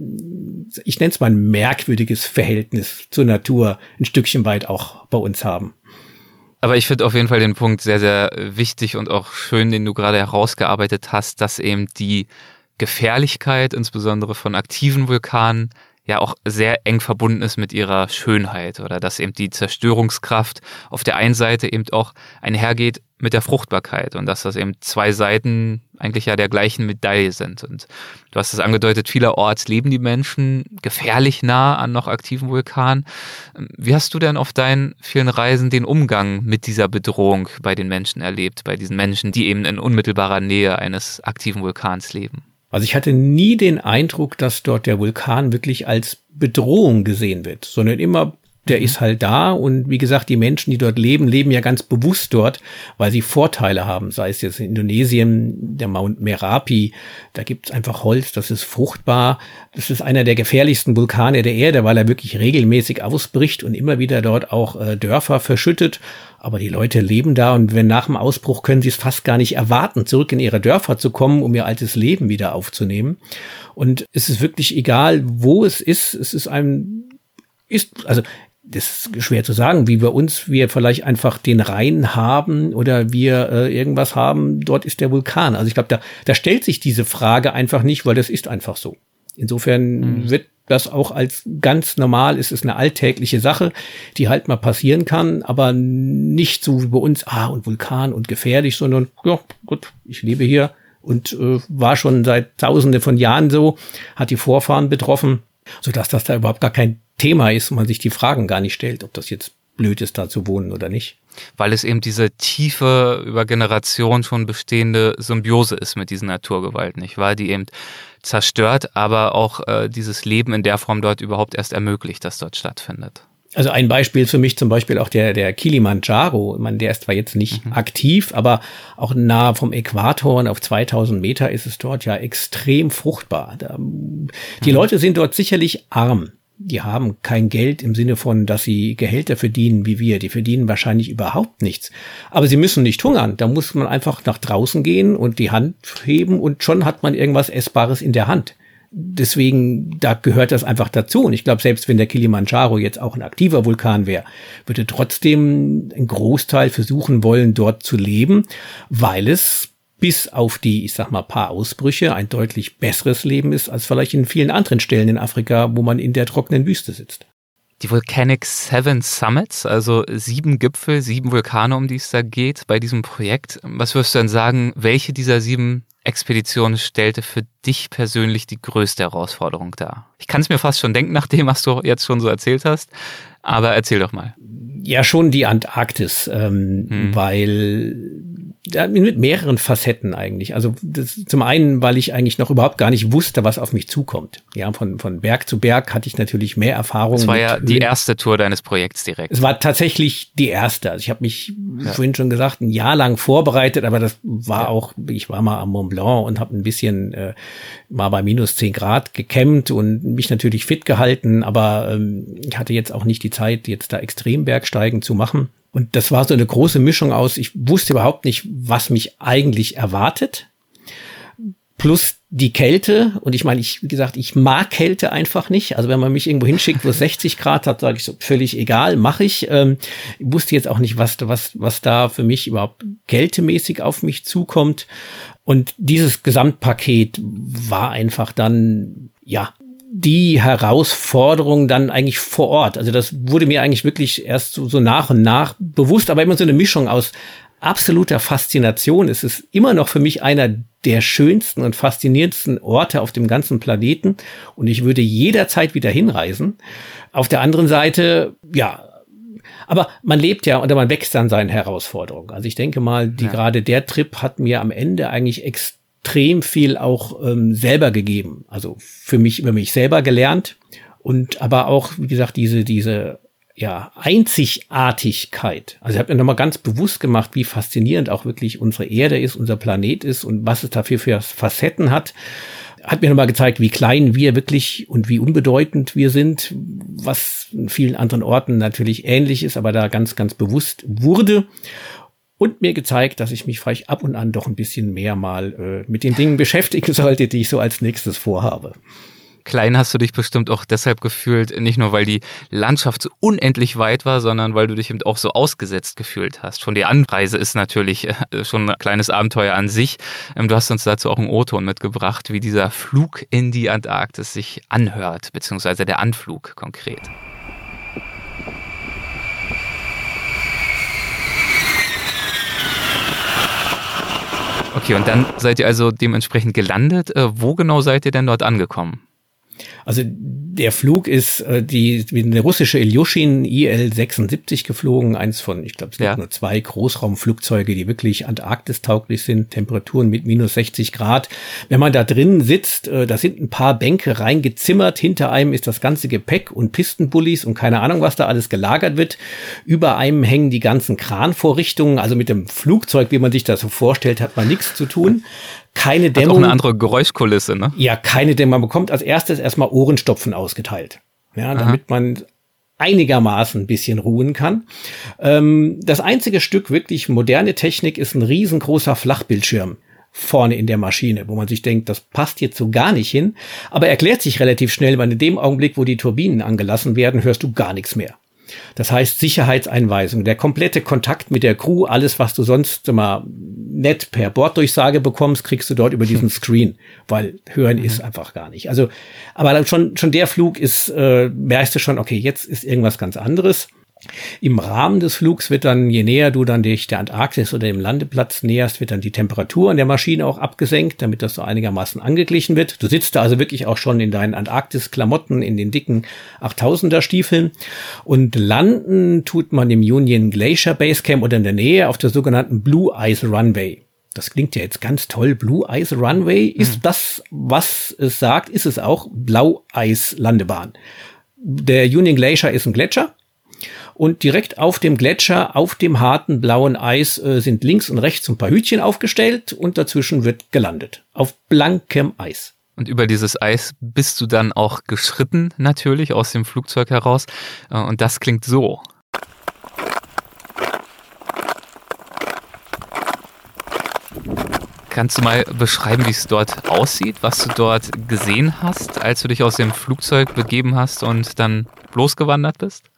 ich nenne es mal ein merkwürdiges Verhältnis zur Natur ein Stückchen weit auch bei uns haben. Aber ich finde auf jeden Fall den Punkt sehr, sehr wichtig und auch schön, den du gerade herausgearbeitet hast, dass eben die Gefährlichkeit, insbesondere von aktiven Vulkanen, ja auch sehr eng verbunden ist mit ihrer Schönheit oder dass eben die Zerstörungskraft auf der einen Seite eben auch einhergeht mit der Fruchtbarkeit und dass das eben zwei Seiten eigentlich ja der gleichen Medaille sind. Und du hast es angedeutet, vielerorts leben die Menschen gefährlich nah an noch aktiven Vulkanen. Wie hast du denn auf deinen vielen Reisen den Umgang mit dieser Bedrohung bei den Menschen erlebt, bei diesen Menschen, die eben in unmittelbarer Nähe eines aktiven Vulkans leben? Also ich hatte nie den Eindruck, dass dort der Vulkan wirklich als Bedrohung gesehen wird, sondern immer der ist halt da und wie gesagt, die Menschen, die dort leben, leben ja ganz bewusst dort, weil sie Vorteile haben, sei es jetzt in Indonesien, der Mount Merapi, da gibt's einfach Holz, das ist fruchtbar, das ist einer der gefährlichsten Vulkane der Erde, weil er wirklich regelmäßig ausbricht und immer wieder dort auch äh, Dörfer verschüttet, aber die Leute leben da und wenn nach dem Ausbruch können sie es fast gar nicht erwarten, zurück in ihre Dörfer zu kommen, um ihr altes Leben wieder aufzunehmen. Und es ist wirklich egal, wo es ist, es ist ein ist, also das ist schwer zu sagen, wie bei uns wir vielleicht einfach den Rhein haben oder wir äh, irgendwas haben, dort ist der Vulkan. Also ich glaube, da, da stellt sich diese Frage einfach nicht, weil das ist einfach so. Insofern mhm. wird das auch als ganz normal, es ist eine alltägliche Sache, die halt mal passieren kann, aber nicht so wie bei uns, ah, und Vulkan und gefährlich, sondern ja, gut, ich lebe hier und äh, war schon seit tausende von Jahren so, hat die Vorfahren betroffen, sodass das da überhaupt gar kein Thema ist und man sich die Fragen gar nicht stellt, ob das jetzt blöd ist, da zu wohnen oder nicht. Weil es eben diese tiefe, über Generationen schon bestehende Symbiose ist mit diesen Naturgewalten, nicht wahr? Die eben zerstört, aber auch äh, dieses Leben in der Form dort überhaupt erst ermöglicht, das dort stattfindet. Also ein Beispiel für mich zum Beispiel auch der, der Kilimanjaro. Man, der ist zwar jetzt nicht mhm. aktiv, aber auch nah vom Äquator und auf 2000 Meter ist es dort ja extrem fruchtbar. Da, die mhm. Leute sind dort sicherlich arm. Die haben kein Geld im Sinne von, dass sie Gehälter verdienen wie wir. Die verdienen wahrscheinlich überhaupt nichts. Aber sie müssen nicht hungern. Da muss man einfach nach draußen gehen und die Hand heben und schon hat man irgendwas Essbares in der Hand deswegen, da gehört das einfach dazu. Und ich glaube, selbst wenn der Kilimanjaro jetzt auch ein aktiver Vulkan wäre, würde trotzdem ein Großteil versuchen wollen, dort zu leben, weil es bis auf die, ich sag mal, paar Ausbrüche ein deutlich besseres Leben ist als vielleicht in vielen anderen Stellen in Afrika, wo man in der trockenen Wüste sitzt. Die Volcanic Seven Summits, also sieben Gipfel, sieben Vulkane, um die es da geht bei diesem Projekt. Was wirst du denn sagen, welche dieser sieben Expedition stellte für dich persönlich die größte Herausforderung dar? Ich kann es mir fast schon denken, nach dem, was du jetzt schon so erzählt hast, aber erzähl doch mal. Ja, schon die Antarktis, ähm, hm. weil mit mehreren Facetten eigentlich. Also das, zum einen, weil ich eigentlich noch überhaupt gar nicht wusste, was auf mich zukommt. Ja, von, von Berg zu Berg hatte ich natürlich mehr Erfahrung. Es war ja die erste Tour deines Projekts direkt. Es war tatsächlich die erste. Also ich habe mich ja. vorhin schon gesagt, ein Jahr lang vorbereitet, aber das war ja. auch, ich war mal am Mont Blanc und habe ein bisschen äh, mal bei minus zehn Grad gekämmt und mich natürlich fit gehalten, aber ähm, ich hatte jetzt auch nicht die Zeit, jetzt da Extrembergsteigen zu machen. Und das war so eine große Mischung aus, ich wusste überhaupt nicht, was mich eigentlich erwartet. Plus die Kälte. Und ich meine, ich, wie gesagt, ich mag Kälte einfach nicht. Also wenn man mich irgendwo hinschickt, wo es 60 Grad hat, sage ich so, völlig egal, mache ich. Ähm, ich wusste jetzt auch nicht, was, was, was da für mich überhaupt kältemäßig auf mich zukommt. Und dieses Gesamtpaket war einfach dann, ja, die Herausforderung dann eigentlich vor Ort. Also das wurde mir eigentlich wirklich erst so, so nach und nach bewusst, aber immer so eine Mischung aus absoluter Faszination. Es ist immer noch für mich einer der schönsten und faszinierendsten Orte auf dem ganzen Planeten und ich würde jederzeit wieder hinreisen. Auf der anderen Seite, ja, aber man lebt ja und man wächst an seinen Herausforderungen. Also ich denke mal, die ja. gerade der Trip hat mir am Ende eigentlich extrem extrem viel auch ähm, selber gegeben. Also für mich über mich selber gelernt und aber auch, wie gesagt, diese, diese ja, Einzigartigkeit. Also ich habe mir nochmal ganz bewusst gemacht, wie faszinierend auch wirklich unsere Erde ist, unser Planet ist und was es dafür für Facetten hat. Hat mir nochmal gezeigt, wie klein wir wirklich und wie unbedeutend wir sind, was in vielen anderen Orten natürlich ähnlich ist, aber da ganz, ganz bewusst wurde und mir gezeigt, dass ich mich vielleicht ab und an doch ein bisschen mehr mal äh, mit den Dingen beschäftigen sollte, die ich so als nächstes vorhabe. Klein hast du dich bestimmt auch deshalb gefühlt, nicht nur weil die Landschaft so unendlich weit war, sondern weil du dich eben auch so ausgesetzt gefühlt hast. Schon die Anreise ist natürlich äh, schon ein kleines Abenteuer an sich. Ähm, du hast uns dazu auch einen O-Ton mitgebracht, wie dieser Flug in die Antarktis sich anhört, beziehungsweise der Anflug konkret. Okay, und dann seid ihr also dementsprechend gelandet. Äh, wo genau seid ihr denn dort angekommen? Also der Flug ist äh, die, eine russische Ilyushin IL-76 geflogen, eins von, ich glaube, es gibt ja. nur zwei Großraumflugzeuge, die wirklich Antarktis-tauglich sind, Temperaturen mit minus 60 Grad. Wenn man da drin sitzt, äh, da sind ein paar Bänke reingezimmert, hinter einem ist das ganze Gepäck und Pistenbullis und keine Ahnung, was da alles gelagert wird. Über einem hängen die ganzen Kranvorrichtungen, also mit dem Flugzeug, wie man sich das so vorstellt, hat man nichts zu tun keine Dämmung. Hat auch eine andere Geräuschkulisse, ne? Ja, keine Dämmung. Man bekommt als erstes erstmal Ohrenstopfen ausgeteilt. Ja, damit Aha. man einigermaßen ein bisschen ruhen kann. Ähm, das einzige Stück wirklich moderne Technik ist ein riesengroßer Flachbildschirm vorne in der Maschine, wo man sich denkt, das passt jetzt so gar nicht hin, aber erklärt sich relativ schnell, weil in dem Augenblick, wo die Turbinen angelassen werden, hörst du gar nichts mehr. Das heißt Sicherheitseinweisung, der komplette Kontakt mit der Crew, alles, was du sonst immer nett per Borddurchsage bekommst, kriegst du dort über diesen Screen, weil hören mhm. ist einfach gar nicht. Also, aber schon, schon der Flug ist, äh, merkst du schon, okay, jetzt ist irgendwas ganz anderes. Im Rahmen des Flugs wird dann, je näher du dann dich der Antarktis oder dem Landeplatz näherst, wird dann die Temperatur an der Maschine auch abgesenkt, damit das so einigermaßen angeglichen wird. Du sitzt da also wirklich auch schon in deinen Antarktis-Klamotten, in den dicken 8000er Stiefeln und landen tut man im Union Glacier Basecamp oder in der Nähe auf der sogenannten Blue Ice Runway. Das klingt ja jetzt ganz toll. Blue Ice Runway ist hm. das, was es sagt, ist es auch Blau-Eis Landebahn. Der Union Glacier ist ein Gletscher Und direkt auf dem Gletscher, auf dem harten blauen Eis, äh, sind links und rechts ein paar Hütchen aufgestellt und dazwischen wird gelandet. Auf blankem Eis. Und über dieses Eis bist du dann auch geschritten, natürlich, aus dem Flugzeug heraus. Äh, und das klingt so. Kannst du mal beschreiben, wie es dort aussieht, was du dort gesehen hast, als du dich aus dem Flugzeug begeben hast und dann losgewandert bist?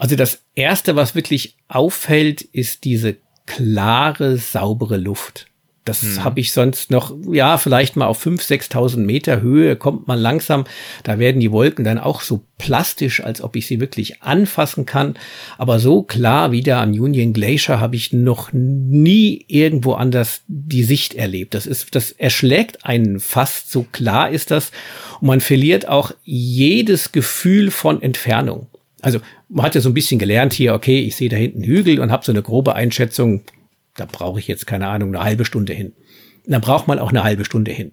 Also das Erste, was wirklich auffällt, ist diese klare, saubere Luft. Das hm. habe ich sonst noch, ja, vielleicht mal auf 5.000, 6.000 Meter Höhe kommt man langsam. Da werden die Wolken dann auch so plastisch, als ob ich sie wirklich anfassen kann. Aber so klar wie da an Union Glacier habe ich noch nie irgendwo anders die Sicht erlebt. Das ist, das erschlägt einen fast, so klar ist das. Und man verliert auch jedes Gefühl von Entfernung. Also man hat ja so ein bisschen gelernt hier, okay, ich sehe da hinten Hügel und habe so eine grobe Einschätzung, da brauche ich jetzt keine Ahnung, eine halbe Stunde hin. Da braucht man auch eine halbe Stunde hin.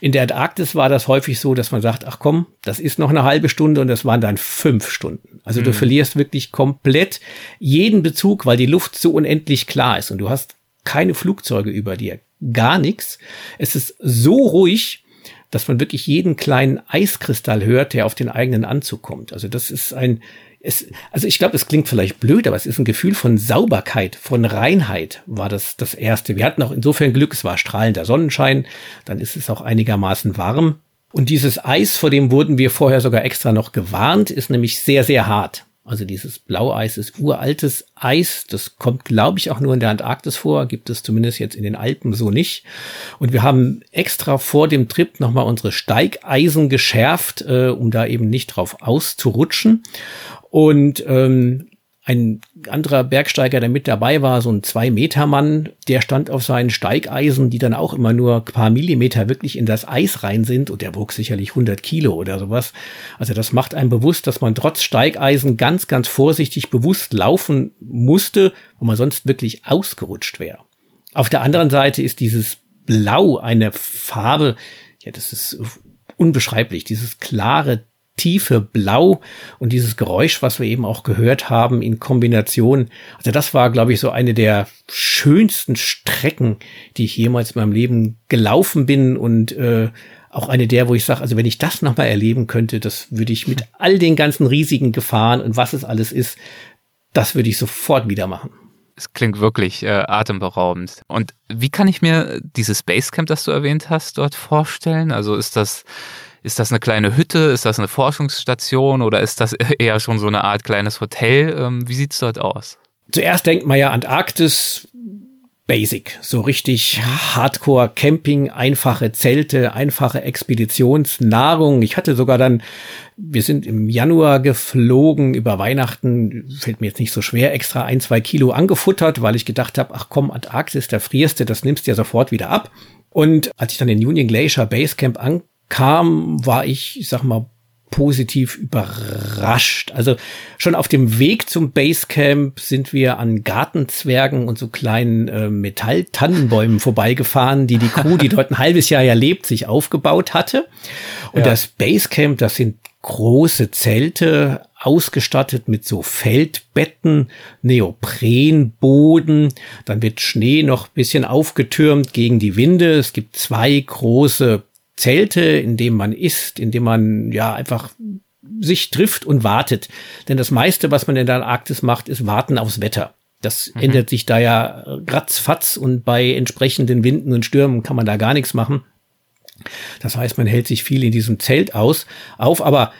In der Antarktis war das häufig so, dass man sagt, ach komm, das ist noch eine halbe Stunde und das waren dann fünf Stunden. Also mhm. du verlierst wirklich komplett jeden Bezug, weil die Luft so unendlich klar ist und du hast keine Flugzeuge über dir, gar nichts. Es ist so ruhig, dass man wirklich jeden kleinen Eiskristall hört, der auf den eigenen Anzug kommt. Also das ist ein es, also ich glaube, es klingt vielleicht blöd, aber es ist ein Gefühl von Sauberkeit, von Reinheit war das das erste. Wir hatten auch insofern Glück, es war strahlender Sonnenschein, dann ist es auch einigermaßen warm. Und dieses Eis, vor dem wurden wir vorher sogar extra noch gewarnt, ist nämlich sehr, sehr hart. Also dieses Blaueis ist uraltes Eis. Das kommt, glaube ich, auch nur in der Antarktis vor. Gibt es zumindest jetzt in den Alpen so nicht. Und wir haben extra vor dem Trip nochmal unsere Steigeisen geschärft, äh, um da eben nicht drauf auszurutschen. Und ähm, ein anderer Bergsteiger, der mit dabei war, so ein Zwei-Meter-Mann, der stand auf seinen Steigeisen, die dann auch immer nur ein paar Millimeter wirklich in das Eis rein sind und der wog sicherlich 100 Kilo oder sowas. Also das macht einem bewusst, dass man trotz Steigeisen ganz, ganz vorsichtig bewusst laufen musste, wo man sonst wirklich ausgerutscht wäre. Auf der anderen Seite ist dieses Blau eine Farbe, ja, das ist unbeschreiblich, dieses klare, tiefe Blau und dieses Geräusch, was wir eben auch gehört haben in Kombination. Also das war, glaube ich, so eine der schönsten Strecken, die ich jemals in meinem Leben gelaufen bin und äh, auch eine der, wo ich sage, also wenn ich das nochmal erleben könnte, das würde ich mit all den ganzen riesigen Gefahren und was es alles ist, das würde ich sofort wieder machen. Es klingt wirklich äh, atemberaubend. Und wie kann ich mir dieses Basecamp, das du erwähnt hast, dort vorstellen? Also ist das ist das eine kleine Hütte? Ist das eine Forschungsstation oder ist das eher schon so eine Art kleines Hotel? Ähm, wie sieht's dort aus? Zuerst denkt man ja Antarktis Basic, so richtig Hardcore Camping, einfache Zelte, einfache Expeditionsnahrung. Ich hatte sogar dann, wir sind im Januar geflogen, über Weihnachten, fällt mir jetzt nicht so schwer, extra ein, zwei Kilo angefuttert, weil ich gedacht habe, ach komm, Antarktis, der frierste, das nimmst du ja sofort wieder ab. Und als ich dann den Union Glacier Basecamp an kam, war ich, ich sag mal, positiv überrascht. Also schon auf dem Weg zum Basecamp sind wir an Gartenzwergen und so kleinen äh, Metalltannenbäumen vorbeigefahren, die die Crew, die dort ein halbes Jahr ja lebt, sich aufgebaut hatte. Und ja. das Basecamp, das sind große Zelte, ausgestattet mit so Feldbetten, Neoprenboden, dann wird Schnee noch bisschen aufgetürmt gegen die Winde. Es gibt zwei große Zelte, in dem man isst, in dem man ja einfach sich trifft und wartet. Denn das meiste, was man in der Arktis macht, ist warten aufs Wetter. Das mhm. ändert sich da ja ratzfatz und bei entsprechenden Winden und Stürmen kann man da gar nichts machen. Das heißt, man hält sich viel in diesem Zelt aus, auf, aber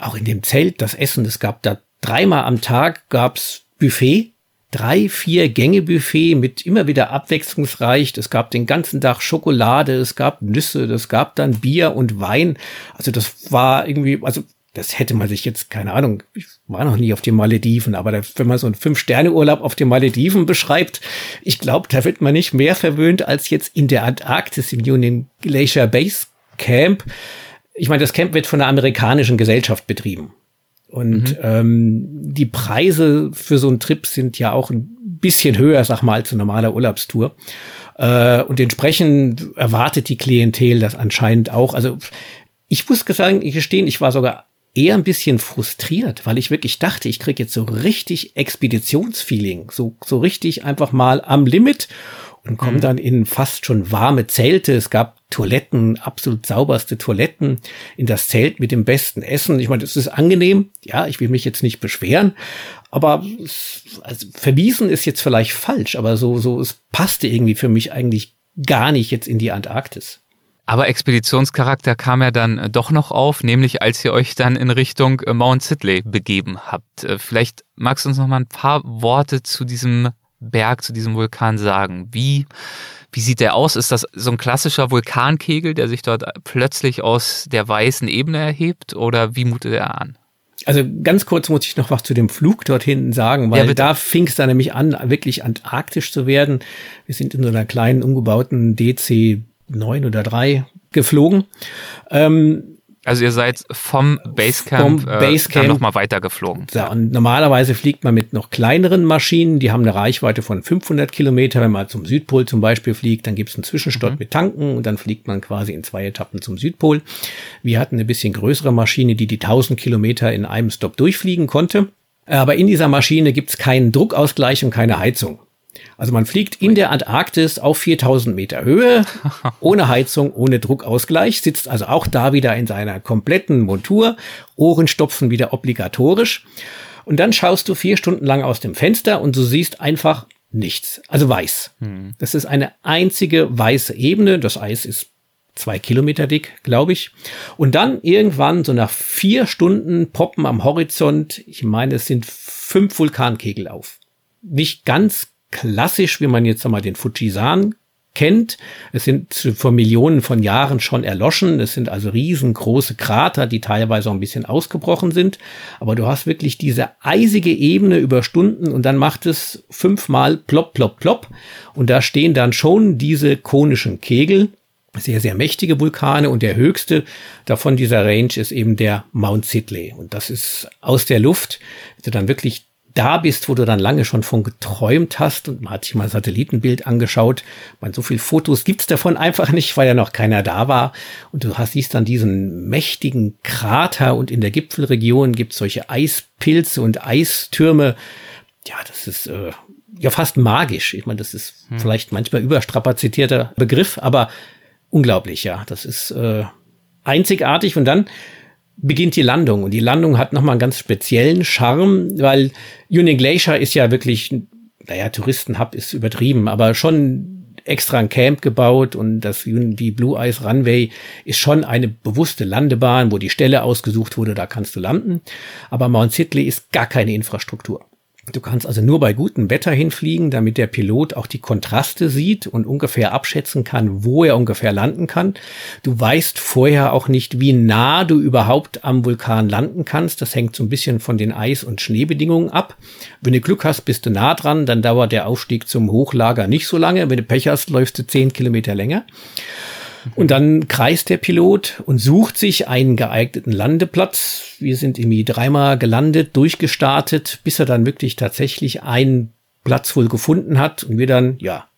auch in dem Zelt, das Essen, es gab da dreimal am Tag gab's Buffet drei, vier Gänge Buffet mit immer wieder abwechslungsreich. Es gab den ganzen Tag Schokolade, es gab Nüsse, es gab dann Bier und Wein. Also das war irgendwie, also das hätte man sich jetzt, keine Ahnung, ich war noch nie auf den Malediven, aber wenn man so einen Fünf-Sterne-Urlaub auf den Malediven beschreibt, ich glaube, da wird man nicht mehr verwöhnt als jetzt in der Antarktis im Union Glacier Base Camp. Ich meine, das Camp wird von einer amerikanischen Gesellschaft betrieben. Und mhm. ähm, die Preise für so einen Trip sind ja auch ein bisschen höher, sag mal, als eine normale Urlaubstour. Äh, und entsprechend erwartet die Klientel das anscheinend auch. Also ich muss sagen, ich gestehen, ich war sogar eher ein bisschen frustriert, weil ich wirklich dachte, ich kriege jetzt so richtig Expeditionsfeeling, so, so richtig einfach mal am Limit und komme mhm. dann in fast schon warme Zelte. Es gab Toiletten, absolut sauberste Toiletten in das Zelt mit dem besten Essen. Ich meine, das ist angenehm. Ja, ich will mich jetzt nicht beschweren, aber also verwiesen ist jetzt vielleicht falsch, aber so, so, es passte irgendwie für mich eigentlich gar nicht jetzt in die Antarktis. Aber Expeditionscharakter kam ja dann äh, doch noch auf, nämlich als ihr euch dann in Richtung äh, Mount Sidley begeben habt. Äh, vielleicht magst du uns noch mal ein paar Worte zu diesem Berg, zu diesem Vulkan sagen. Wie, wie sieht der aus? Ist das so ein klassischer Vulkankegel, der sich dort plötzlich aus der weißen Ebene erhebt oder wie mutet er an? Also ganz kurz muss ich noch was zu dem Flug dort hinten sagen, weil ja, da fing es dann nämlich an, wirklich antarktisch zu werden. Wir sind in so einer kleinen umgebauten DC neun oder drei geflogen. Ähm, also ihr seid vom Basecamp, vom Basecamp äh, nochmal weiter geflogen. Ja, und normalerweise fliegt man mit noch kleineren Maschinen, die haben eine Reichweite von 500 Kilometer. Wenn man zum Südpol zum Beispiel fliegt, dann gibt es einen Zwischenstopp mhm. mit Tanken und dann fliegt man quasi in zwei Etappen zum Südpol. Wir hatten eine bisschen größere Maschine, die die 1000 Kilometer in einem Stop durchfliegen konnte. Aber in dieser Maschine gibt es keinen Druckausgleich und keine Heizung. Also man fliegt in der Antarktis auf 4000 Meter Höhe, ohne Heizung, ohne Druckausgleich, sitzt also auch da wieder in seiner kompletten Montur, Ohrenstopfen wieder obligatorisch. Und dann schaust du vier Stunden lang aus dem Fenster und du siehst einfach nichts. Also weiß. Hm. Das ist eine einzige weiße Ebene. Das Eis ist zwei Kilometer dick, glaube ich. Und dann irgendwann, so nach vier Stunden, poppen am Horizont, ich meine, es sind fünf Vulkankegel auf. Nicht ganz klassisch, wie man jetzt einmal den Fujisan kennt. Es sind vor Millionen von Jahren schon erloschen. Es sind also riesengroße Krater, die teilweise auch ein bisschen ausgebrochen sind. Aber du hast wirklich diese eisige Ebene über Stunden und dann macht es fünfmal plopp, plopp, plopp. Und da stehen dann schon diese konischen Kegel. Sehr, sehr mächtige Vulkane und der höchste davon dieser Range ist eben der Mount Sidley. Und das ist aus der Luft, du dann wirklich da bist, wo du dann lange schon von geträumt hast und man hat sich mal ein Satellitenbild angeschaut. Man, so viele Fotos gibt's davon einfach nicht, weil ja noch keiner da war. Und du hast, siehst dann diesen mächtigen Krater und in der Gipfelregion gibt's solche Eispilze und Eistürme. Ja, das ist äh, ja fast magisch. Ich meine, das ist hm. vielleicht manchmal überstrapazitierter Begriff, aber unglaublich, ja. Das ist äh, einzigartig. Und dann beginnt die Landung. Und die Landung hat nochmal einen ganz speziellen Charme, weil Union Glacier ist ja wirklich, naja, Touristenhub ist übertrieben, aber schon extra ein Camp gebaut und das, die Blue Ice Runway ist schon eine bewusste Landebahn, wo die Stelle ausgesucht wurde, da kannst du landen. Aber Mount Sidley ist gar keine Infrastruktur. Du kannst also nur bei gutem Wetter hinfliegen, damit der Pilot auch die Kontraste sieht und ungefähr abschätzen kann, wo er ungefähr landen kann. Du weißt vorher auch nicht, wie nah du überhaupt am Vulkan landen kannst. Das hängt so ein bisschen von den Eis- und Schneebedingungen ab. Wenn du Glück hast, bist du nah dran, dann dauert der Aufstieg zum Hochlager nicht so lange. Wenn du Pech hast, läufst du zehn Kilometer länger. Und dann kreist der Pilot und sucht sich einen geeigneten Landeplatz. Wir sind irgendwie dreimal gelandet, durchgestartet, bis er dann wirklich tatsächlich einen Platz wohl gefunden hat und wir dann, ja,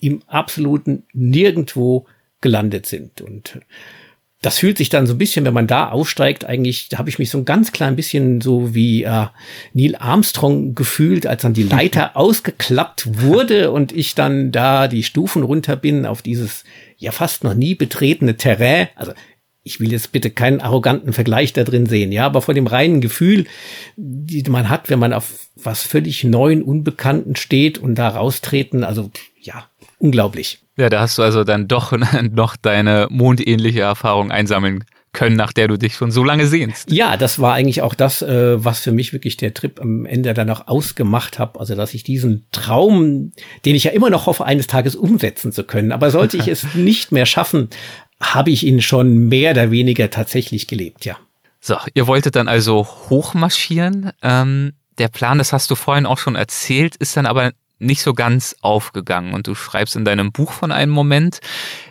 im absoluten Nirgendwo gelandet sind. Und das fühlt sich dann so ein bisschen, wenn man da aufsteigt, eigentlich, da habe ich mich so ein ganz klein bisschen so wie äh, Neil Armstrong gefühlt, als dann die Leiter ausgeklappt wurde und ich dann da die Stufen runter bin auf dieses ja fast noch nie betretene Terrain. Also ich will jetzt bitte keinen arroganten Vergleich da drin sehen, ja, aber vor dem reinen Gefühl, die man hat, wenn man auf was völlig neuen, unbekannten steht und da raustreten, also ja, unglaublich. Ja, da hast du also dann doch noch deine mondähnliche Erfahrung einsammeln können, nach der du dich schon so lange sehnst. Ja, das war eigentlich auch das, äh, was für mich wirklich der Trip am Ende dann auch ausgemacht hat. Also, dass ich diesen Traum, den ich ja immer noch hoffe, eines Tages umsetzen zu können, aber sollte ich es nicht mehr schaffen, habe ich ihn schon mehr oder weniger tatsächlich gelebt, ja. So, ihr wolltet dann also hochmarschieren. Ähm, der Plan, das hast du vorhin auch schon erzählt, ist dann aber nicht so ganz aufgegangen. Und du schreibst in deinem Buch von einem Moment,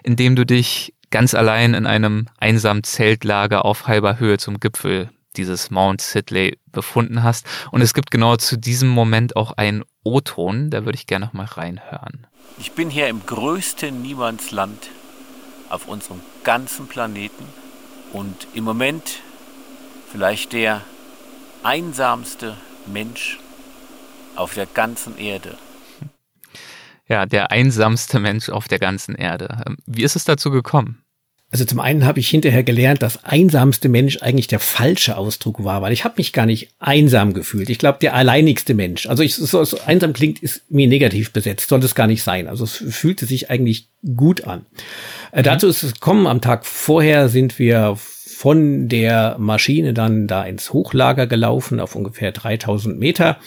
in dem du dich ganz allein in einem einsamen Zeltlager auf halber Höhe zum Gipfel dieses Mount Sidley befunden hast. Und es gibt genau zu diesem Moment auch einen O-Ton, da würde ich gerne noch mal reinhören. Ich bin hier im größten Niemandsland auf unserem ganzen Planeten und im Moment vielleicht der einsamste Mensch auf der ganzen Erde. Ja, der einsamste Mensch auf der ganzen Erde. Ähm, wie ist es dazu gekommen? Also zum einen habe ich hinterher gelernt, dass einsamste Mensch eigentlich der falsche Ausdruck war, weil ich habe mich gar nicht einsam gefühlt. Ich glaube, der alleinigste Mensch. Also ich, so, so einsam klingt, ist mir negativ besetzt, sollte es gar nicht sein. Also es fühlte sich eigentlich gut an. Äh, mhm. dazu ist es gekommen, am Tag vorher sind wir von der Maschine dann da ins Hochlager gelaufen auf ungefähr 3000 Meter.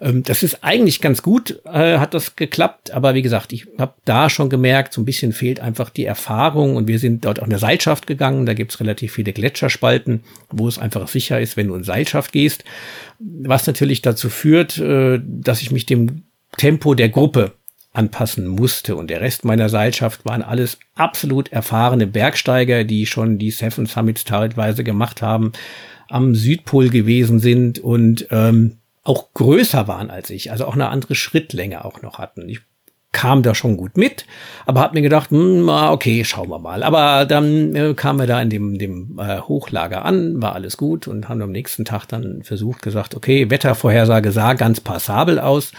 Ähm, das ist eigentlich ganz gut, äh, hat das geklappt. Aber wie gesagt, ich habe da schon gemerkt, so ein bisschen fehlt einfach die Erfahrung. Und wir sind dort auch in der Seilschaft gegangen. Da gibt's relativ viele Gletscherspalten, wo es einfach sicher ist, wenn du in Seilschaft gehst. Was natürlich dazu führt, äh, dass ich mich dem Tempo der Gruppe anpassen musste. Und der Rest meiner Seilschaft waren alles absolut erfahrene Bergsteiger, die schon die Seven Summits teilweise gemacht haben, am Südpol gewesen sind und ähm, auch größer waren als ich, also auch eine andere Schrittlänge auch noch hatten. Ich kam da schon gut mit, aber habe mir gedacht, hm, okay, schauen wir mal. Aber dann äh, kamen wir da in dem, dem äh, Hochlager an, war alles gut und haben am nächsten Tag dann versucht, gesagt, okay, Wettervorhersage sah ganz passabel aus.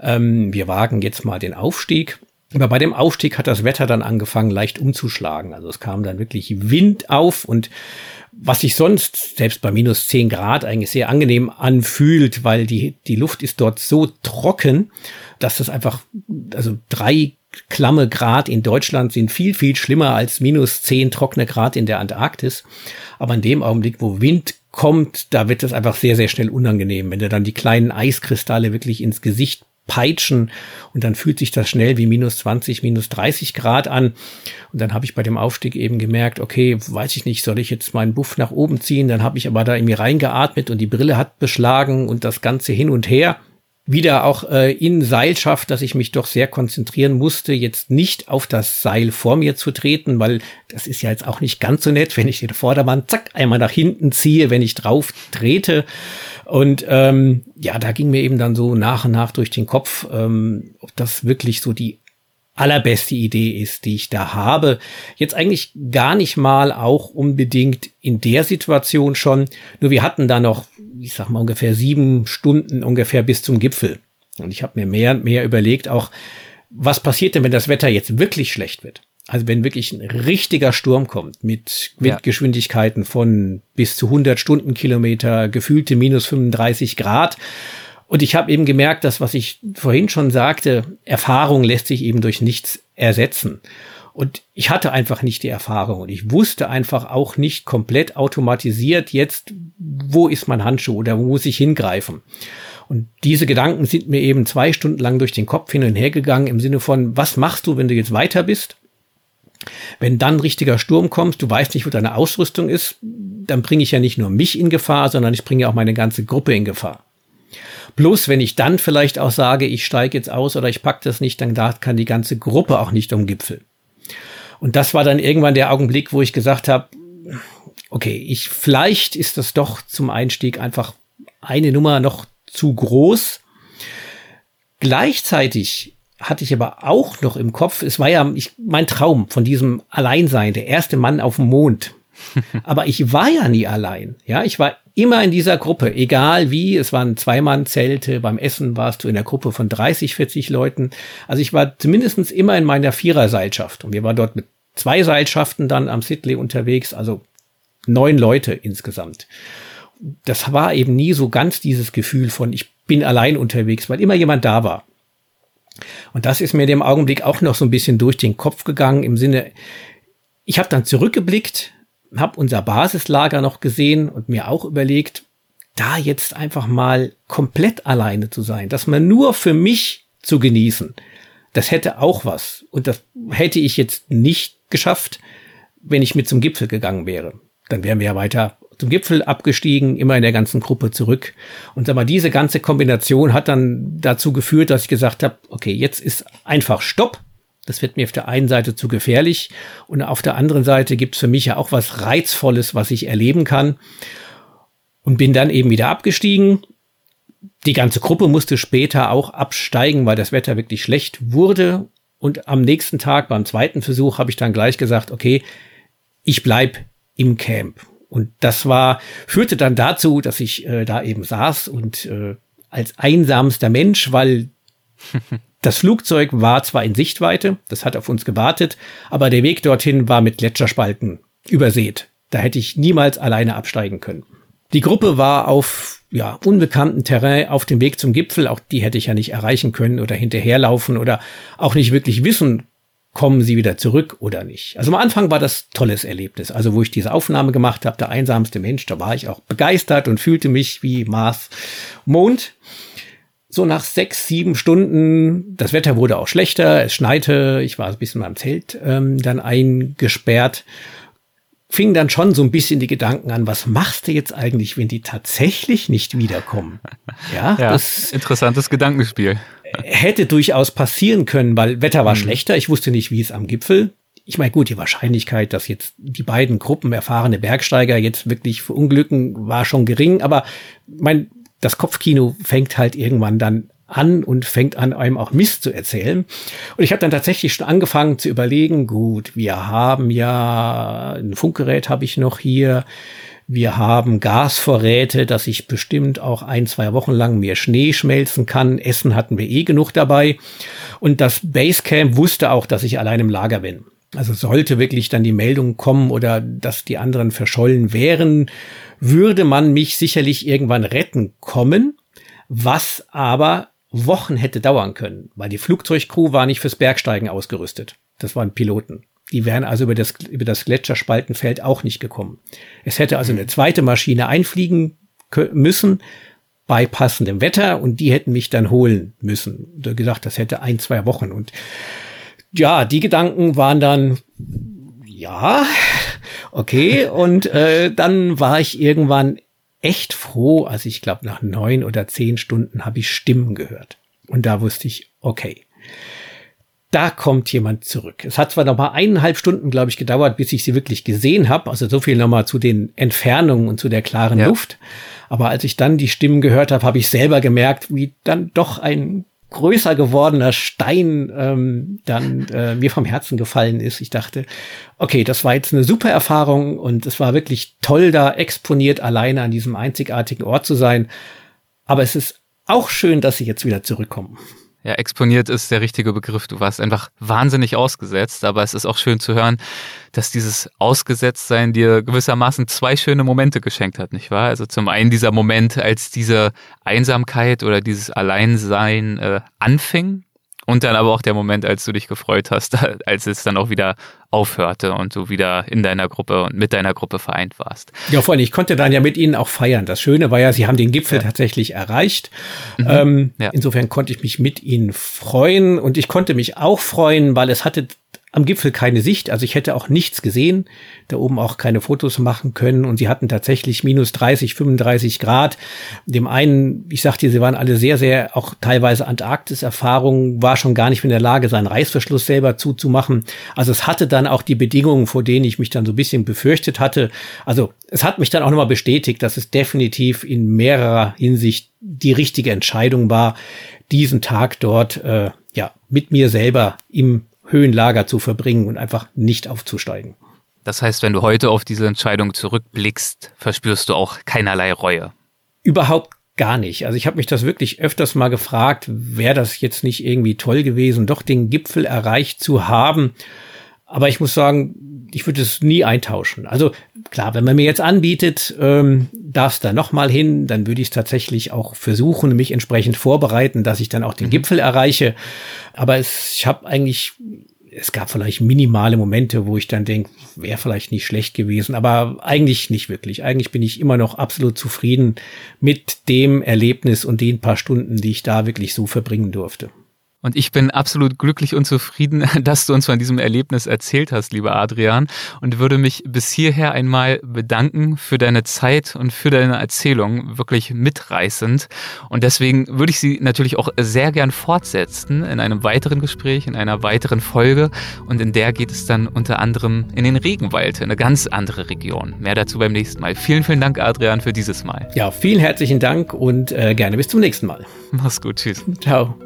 Ähm, wir wagen jetzt mal den Aufstieg. Aber bei dem Aufstieg hat das Wetter dann angefangen, leicht umzuschlagen. Also es kam dann wirklich Wind auf und was sich sonst selbst bei minus zehn Grad eigentlich sehr angenehm anfühlt, weil die, die Luft ist dort so trocken, dass das einfach, also drei klamme Grad in Deutschland sind viel, viel schlimmer als minus zehn trockene Grad in der Antarktis. Aber in dem Augenblick, wo Wind kommt, da wird es einfach sehr, sehr schnell unangenehm, wenn du dann die kleinen Eiskristalle wirklich ins Gesicht peitschen und dann fühlt sich das schnell wie minus 20, minus 30 Grad an. Und dann habe ich bei dem Aufstieg eben gemerkt, okay, weiß ich nicht, soll ich jetzt meinen Buff nach oben ziehen? Dann habe ich aber da irgendwie reingeatmet und die Brille hat beschlagen und das Ganze hin und her wieder auch äh, in Seilschaft, dass ich mich doch sehr konzentrieren musste, jetzt nicht auf das Seil vor mir zu treten, weil das ist ja jetzt auch nicht ganz so nett, wenn ich den Vordermann zack einmal nach hinten ziehe, wenn ich drauf trete. Und ähm, ja, da ging mir eben dann so nach und nach durch den Kopf, ähm, ob das wirklich so die allerbeste Idee ist, die ich da habe. Jetzt eigentlich gar nicht mal auch unbedingt in der Situation schon. Nur wir hatten da noch, ich sag mal, ungefähr sieben Stunden ungefähr bis zum Gipfel. Und ich habe mir mehr und mehr überlegt, auch was passiert denn, wenn das Wetter jetzt wirklich schlecht wird? Also wenn wirklich ein richtiger Sturm kommt mit Windgeschwindigkeiten von bis zu 100 Stundenkilometer, gefühlte minus 35 Grad und ich habe eben gemerkt, dass was ich vorhin schon sagte, Erfahrung lässt sich eben durch nichts ersetzen. Und ich hatte einfach nicht die Erfahrung und ich wusste einfach auch nicht komplett automatisiert jetzt, wo ist mein Handschuh oder wo muss ich hingreifen. Und diese Gedanken sind mir eben zwei Stunden lang durch den Kopf hin und her gegangen im Sinne von, was machst du, wenn du jetzt weiter bist? Wenn dann richtiger Sturm kommt, du weißt nicht, wo deine Ausrüstung ist, dann bringe ich ja nicht nur mich in Gefahr, sondern ich bringe auch meine ganze Gruppe in Gefahr. Bloß wenn ich dann vielleicht auch sage, ich steige jetzt aus oder ich pack das nicht, dann da kann die ganze Gruppe auch nicht um Gipfel. Und das war dann irgendwann der Augenblick, wo ich gesagt habe, okay, ich vielleicht ist das doch zum Einstieg einfach eine Nummer noch zu groß. Gleichzeitig hatte ich aber auch noch im Kopf, es war ja ich, mein Traum von diesem Alleinsein, der erste Mann auf dem Mond. aber ich war ja nie allein. Ja, ich war immer in dieser Gruppe, egal wie, es waren Zweimann-Zelte, beim Essen warst du in der Gruppe von 30, 40 Leuten. Also ich war zumindestens immer in meiner Viererseilschaft und wir waren dort mit zwei Seilschaften dann am Sidley unterwegs, also neun Leute insgesamt. Das war eben nie so ganz dieses Gefühl von, ich bin allein unterwegs, weil immer jemand da war. Und das ist mir dem Augenblick auch noch so ein bisschen durch den Kopf gegangen im Sinne, ich habe dann zurückgeblickt habe unser Basislager noch gesehen und mir auch überlegt, da jetzt einfach mal komplett alleine zu sein, das mal nur für mich zu genießen, das hätte auch was. Und das hätte ich jetzt nicht geschafft, wenn ich mit zum Gipfel gegangen wäre. Dann wären wir ja weiter zum Gipfel abgestiegen, immer in der ganzen Gruppe zurück. Und sag mal, diese ganze Kombination hat dann dazu geführt, dass ich gesagt habe, okay, jetzt ist einfach Stopp. Das wird mir auf der einen Seite zu gefährlich und auf der anderen Seite gibt's für mich ja auch was Reizvolles, was ich erleben kann. Und bin dann eben wieder abgestiegen. Die ganze Gruppe musste später auch absteigen, weil das Wetter wirklich schlecht wurde. Und am nächsten Tag, beim zweiten Versuch, habe ich dann gleich gesagt, okay, ich bleib im Camp. Und das war, führte dann dazu, dass ich äh, da eben saß und äh, als einsamster Mensch, weil das Flugzeug war zwar in Sichtweite, das hat auf uns gewartet, aber der Weg dorthin war mit Gletscherspalten übersät. Da hätte ich niemals alleine absteigen können. Die Gruppe war auf ja, unbekanntem Terrain auf dem Weg zum Gipfel. Auch die hätte ich ja nicht erreichen können oder hinterherlaufen oder auch nicht wirklich wissen, kommen sie wieder zurück oder nicht. Also am Anfang war das tolles Erlebnis. Also wo ich diese Aufnahme gemacht habe, der einsamste Mensch, da war ich auch begeistert und fühlte mich wie Mars Mond. So nach sechs, sieben Stunden, das Wetter wurde auch schlechter, es schneite, ich war ein bisschen beim Zelt ähm, dann eingesperrt fing dann schon so ein bisschen die Gedanken an, was machst du jetzt eigentlich, wenn die tatsächlich nicht wiederkommen? Ja, ja das interessantes Gedankenspiel. Hätte durchaus passieren können, weil Wetter war mhm. schlechter. Ich wusste nicht, wie es am Gipfel. Ich meine, gut, die Wahrscheinlichkeit, dass jetzt die beiden Gruppen erfahrene Bergsteiger jetzt wirklich verunglücken, war schon gering. Aber mein, das Kopfkino fängt halt irgendwann dann an und fängt an, einem auch Mist zu erzählen. Und ich habe dann tatsächlich schon angefangen zu überlegen, gut, wir haben ja ein Funkgerät habe ich noch hier. Wir haben Gasvorräte, dass ich bestimmt auch ein, zwei Wochen lang mehr Schnee schmelzen kann. Essen hatten wir eh genug dabei. Und das Basecamp wusste auch, dass ich allein im Lager bin. Also sollte wirklich dann die Meldung kommen oder dass die anderen verschollen wären, würde man mich sicherlich irgendwann retten kommen. Was aber Wochen hätte dauern können, weil die Flugzeugcrew war nicht fürs Bergsteigen ausgerüstet. Das waren Piloten. Die wären also über das, über das Gletscherspaltenfeld auch nicht gekommen. Es hätte also eine zweite Maschine einfliegen müssen bei passendem Wetter und die hätten mich dann holen müssen. Da gesagt, das hätte ein, zwei Wochen und ja, die Gedanken waren dann ja, okay. Und äh, dann war ich irgendwann echt froh, als ich glaube, nach neun oder zehn Stunden habe ich Stimmen gehört. Und da wusste ich, okay, da kommt jemand zurück. Es hat zwar noch mal eineinhalb Stunden, glaube ich, gedauert, bis ich sie wirklich gesehen habe. Also so viel noch mal zu den Entfernungen und zu der klaren ja. Luft. Aber als ich dann die Stimmen gehört habe, habe ich selber gemerkt, wie dann doch ein größer gewordener Stein ähm, dann äh, mir vom Herzen gefallen ist. Ich dachte, okay, das war jetzt eine super Erfahrung und es war wirklich toll, da exponiert alleine an diesem einzigartigen Ort zu sein. Aber es ist auch schön, dass sie jetzt wieder zurückkommen. Ja, exponiert ist der richtige Begriff. Du warst einfach wahnsinnig ausgesetzt, aber es ist auch schön zu hören, dass dieses Ausgesetztsein dir gewissermaßen zwei schöne Momente geschenkt hat, nicht wahr? Also zum einen dieser Moment, als diese Einsamkeit oder dieses Alleinsein äh, anfing, und dann aber auch der Moment, als du dich gefreut hast, als es dann auch wieder aufhörte und du wieder in deiner Gruppe und mit deiner Gruppe vereint warst. Ja, vor allem, ich konnte dann ja mit ihnen auch feiern. Das Schöne war ja, sie haben den Gipfel ja. tatsächlich erreicht. Mhm. Ähm, ja. Insofern konnte ich mich mit ihnen freuen und ich konnte mich auch freuen, weil es hatte am Gipfel keine Sicht, also ich hätte auch nichts gesehen, da oben auch keine Fotos machen können und sie hatten tatsächlich minus 30, 35 Grad. Dem einen, ich sagte, sie waren alle sehr, sehr auch teilweise Antarktis-Erfahrungen, war schon gar nicht in der Lage, seinen Reißverschluss selber zuzumachen. Also es hatte dann auch die Bedingungen, vor denen ich mich dann so ein bisschen befürchtet hatte. Also es hat mich dann auch nochmal bestätigt, dass es definitiv in mehrerer Hinsicht die richtige Entscheidung war, diesen Tag dort äh, ja mit mir selber im Höhenlager zu verbringen und einfach nicht aufzusteigen. Das heißt, wenn du heute auf diese Entscheidung zurückblickst, verspürst du auch keinerlei Reue. Überhaupt gar nicht. Also ich habe mich das wirklich öfters mal gefragt, wäre das jetzt nicht irgendwie toll gewesen, doch den Gipfel erreicht zu haben. Aber ich muss sagen, ich würde es nie eintauschen. Also klar, wenn man mir jetzt anbietet, ähm, darfst da noch mal hin, dann würde ich es tatsächlich auch versuchen, mich entsprechend vorbereiten, dass ich dann auch den mhm. Gipfel erreiche. Aber es, ich habe eigentlich, es gab vielleicht minimale Momente, wo ich dann denke, wäre vielleicht nicht schlecht gewesen, aber eigentlich nicht wirklich. Eigentlich bin ich immer noch absolut zufrieden mit dem Erlebnis und den paar Stunden, die ich da wirklich so verbringen durfte. Und ich bin absolut glücklich und zufrieden, dass du uns von diesem Erlebnis erzählt hast, lieber Adrian, und würde mich bis hierher einmal bedanken für deine Zeit und für deine Erzählung, wirklich mitreißend. Und deswegen würde ich sie natürlich auch sehr gern fortsetzen in einem weiteren Gespräch, in einer weiteren Folge. Und in der geht es dann unter anderem in den Regenwald, in eine ganz andere Region. Mehr dazu beim nächsten Mal. Vielen, vielen Dank, Adrian, für dieses Mal. Ja, vielen herzlichen Dank und äh, gerne bis zum nächsten Mal. Mach's gut, tschüss. Ciao.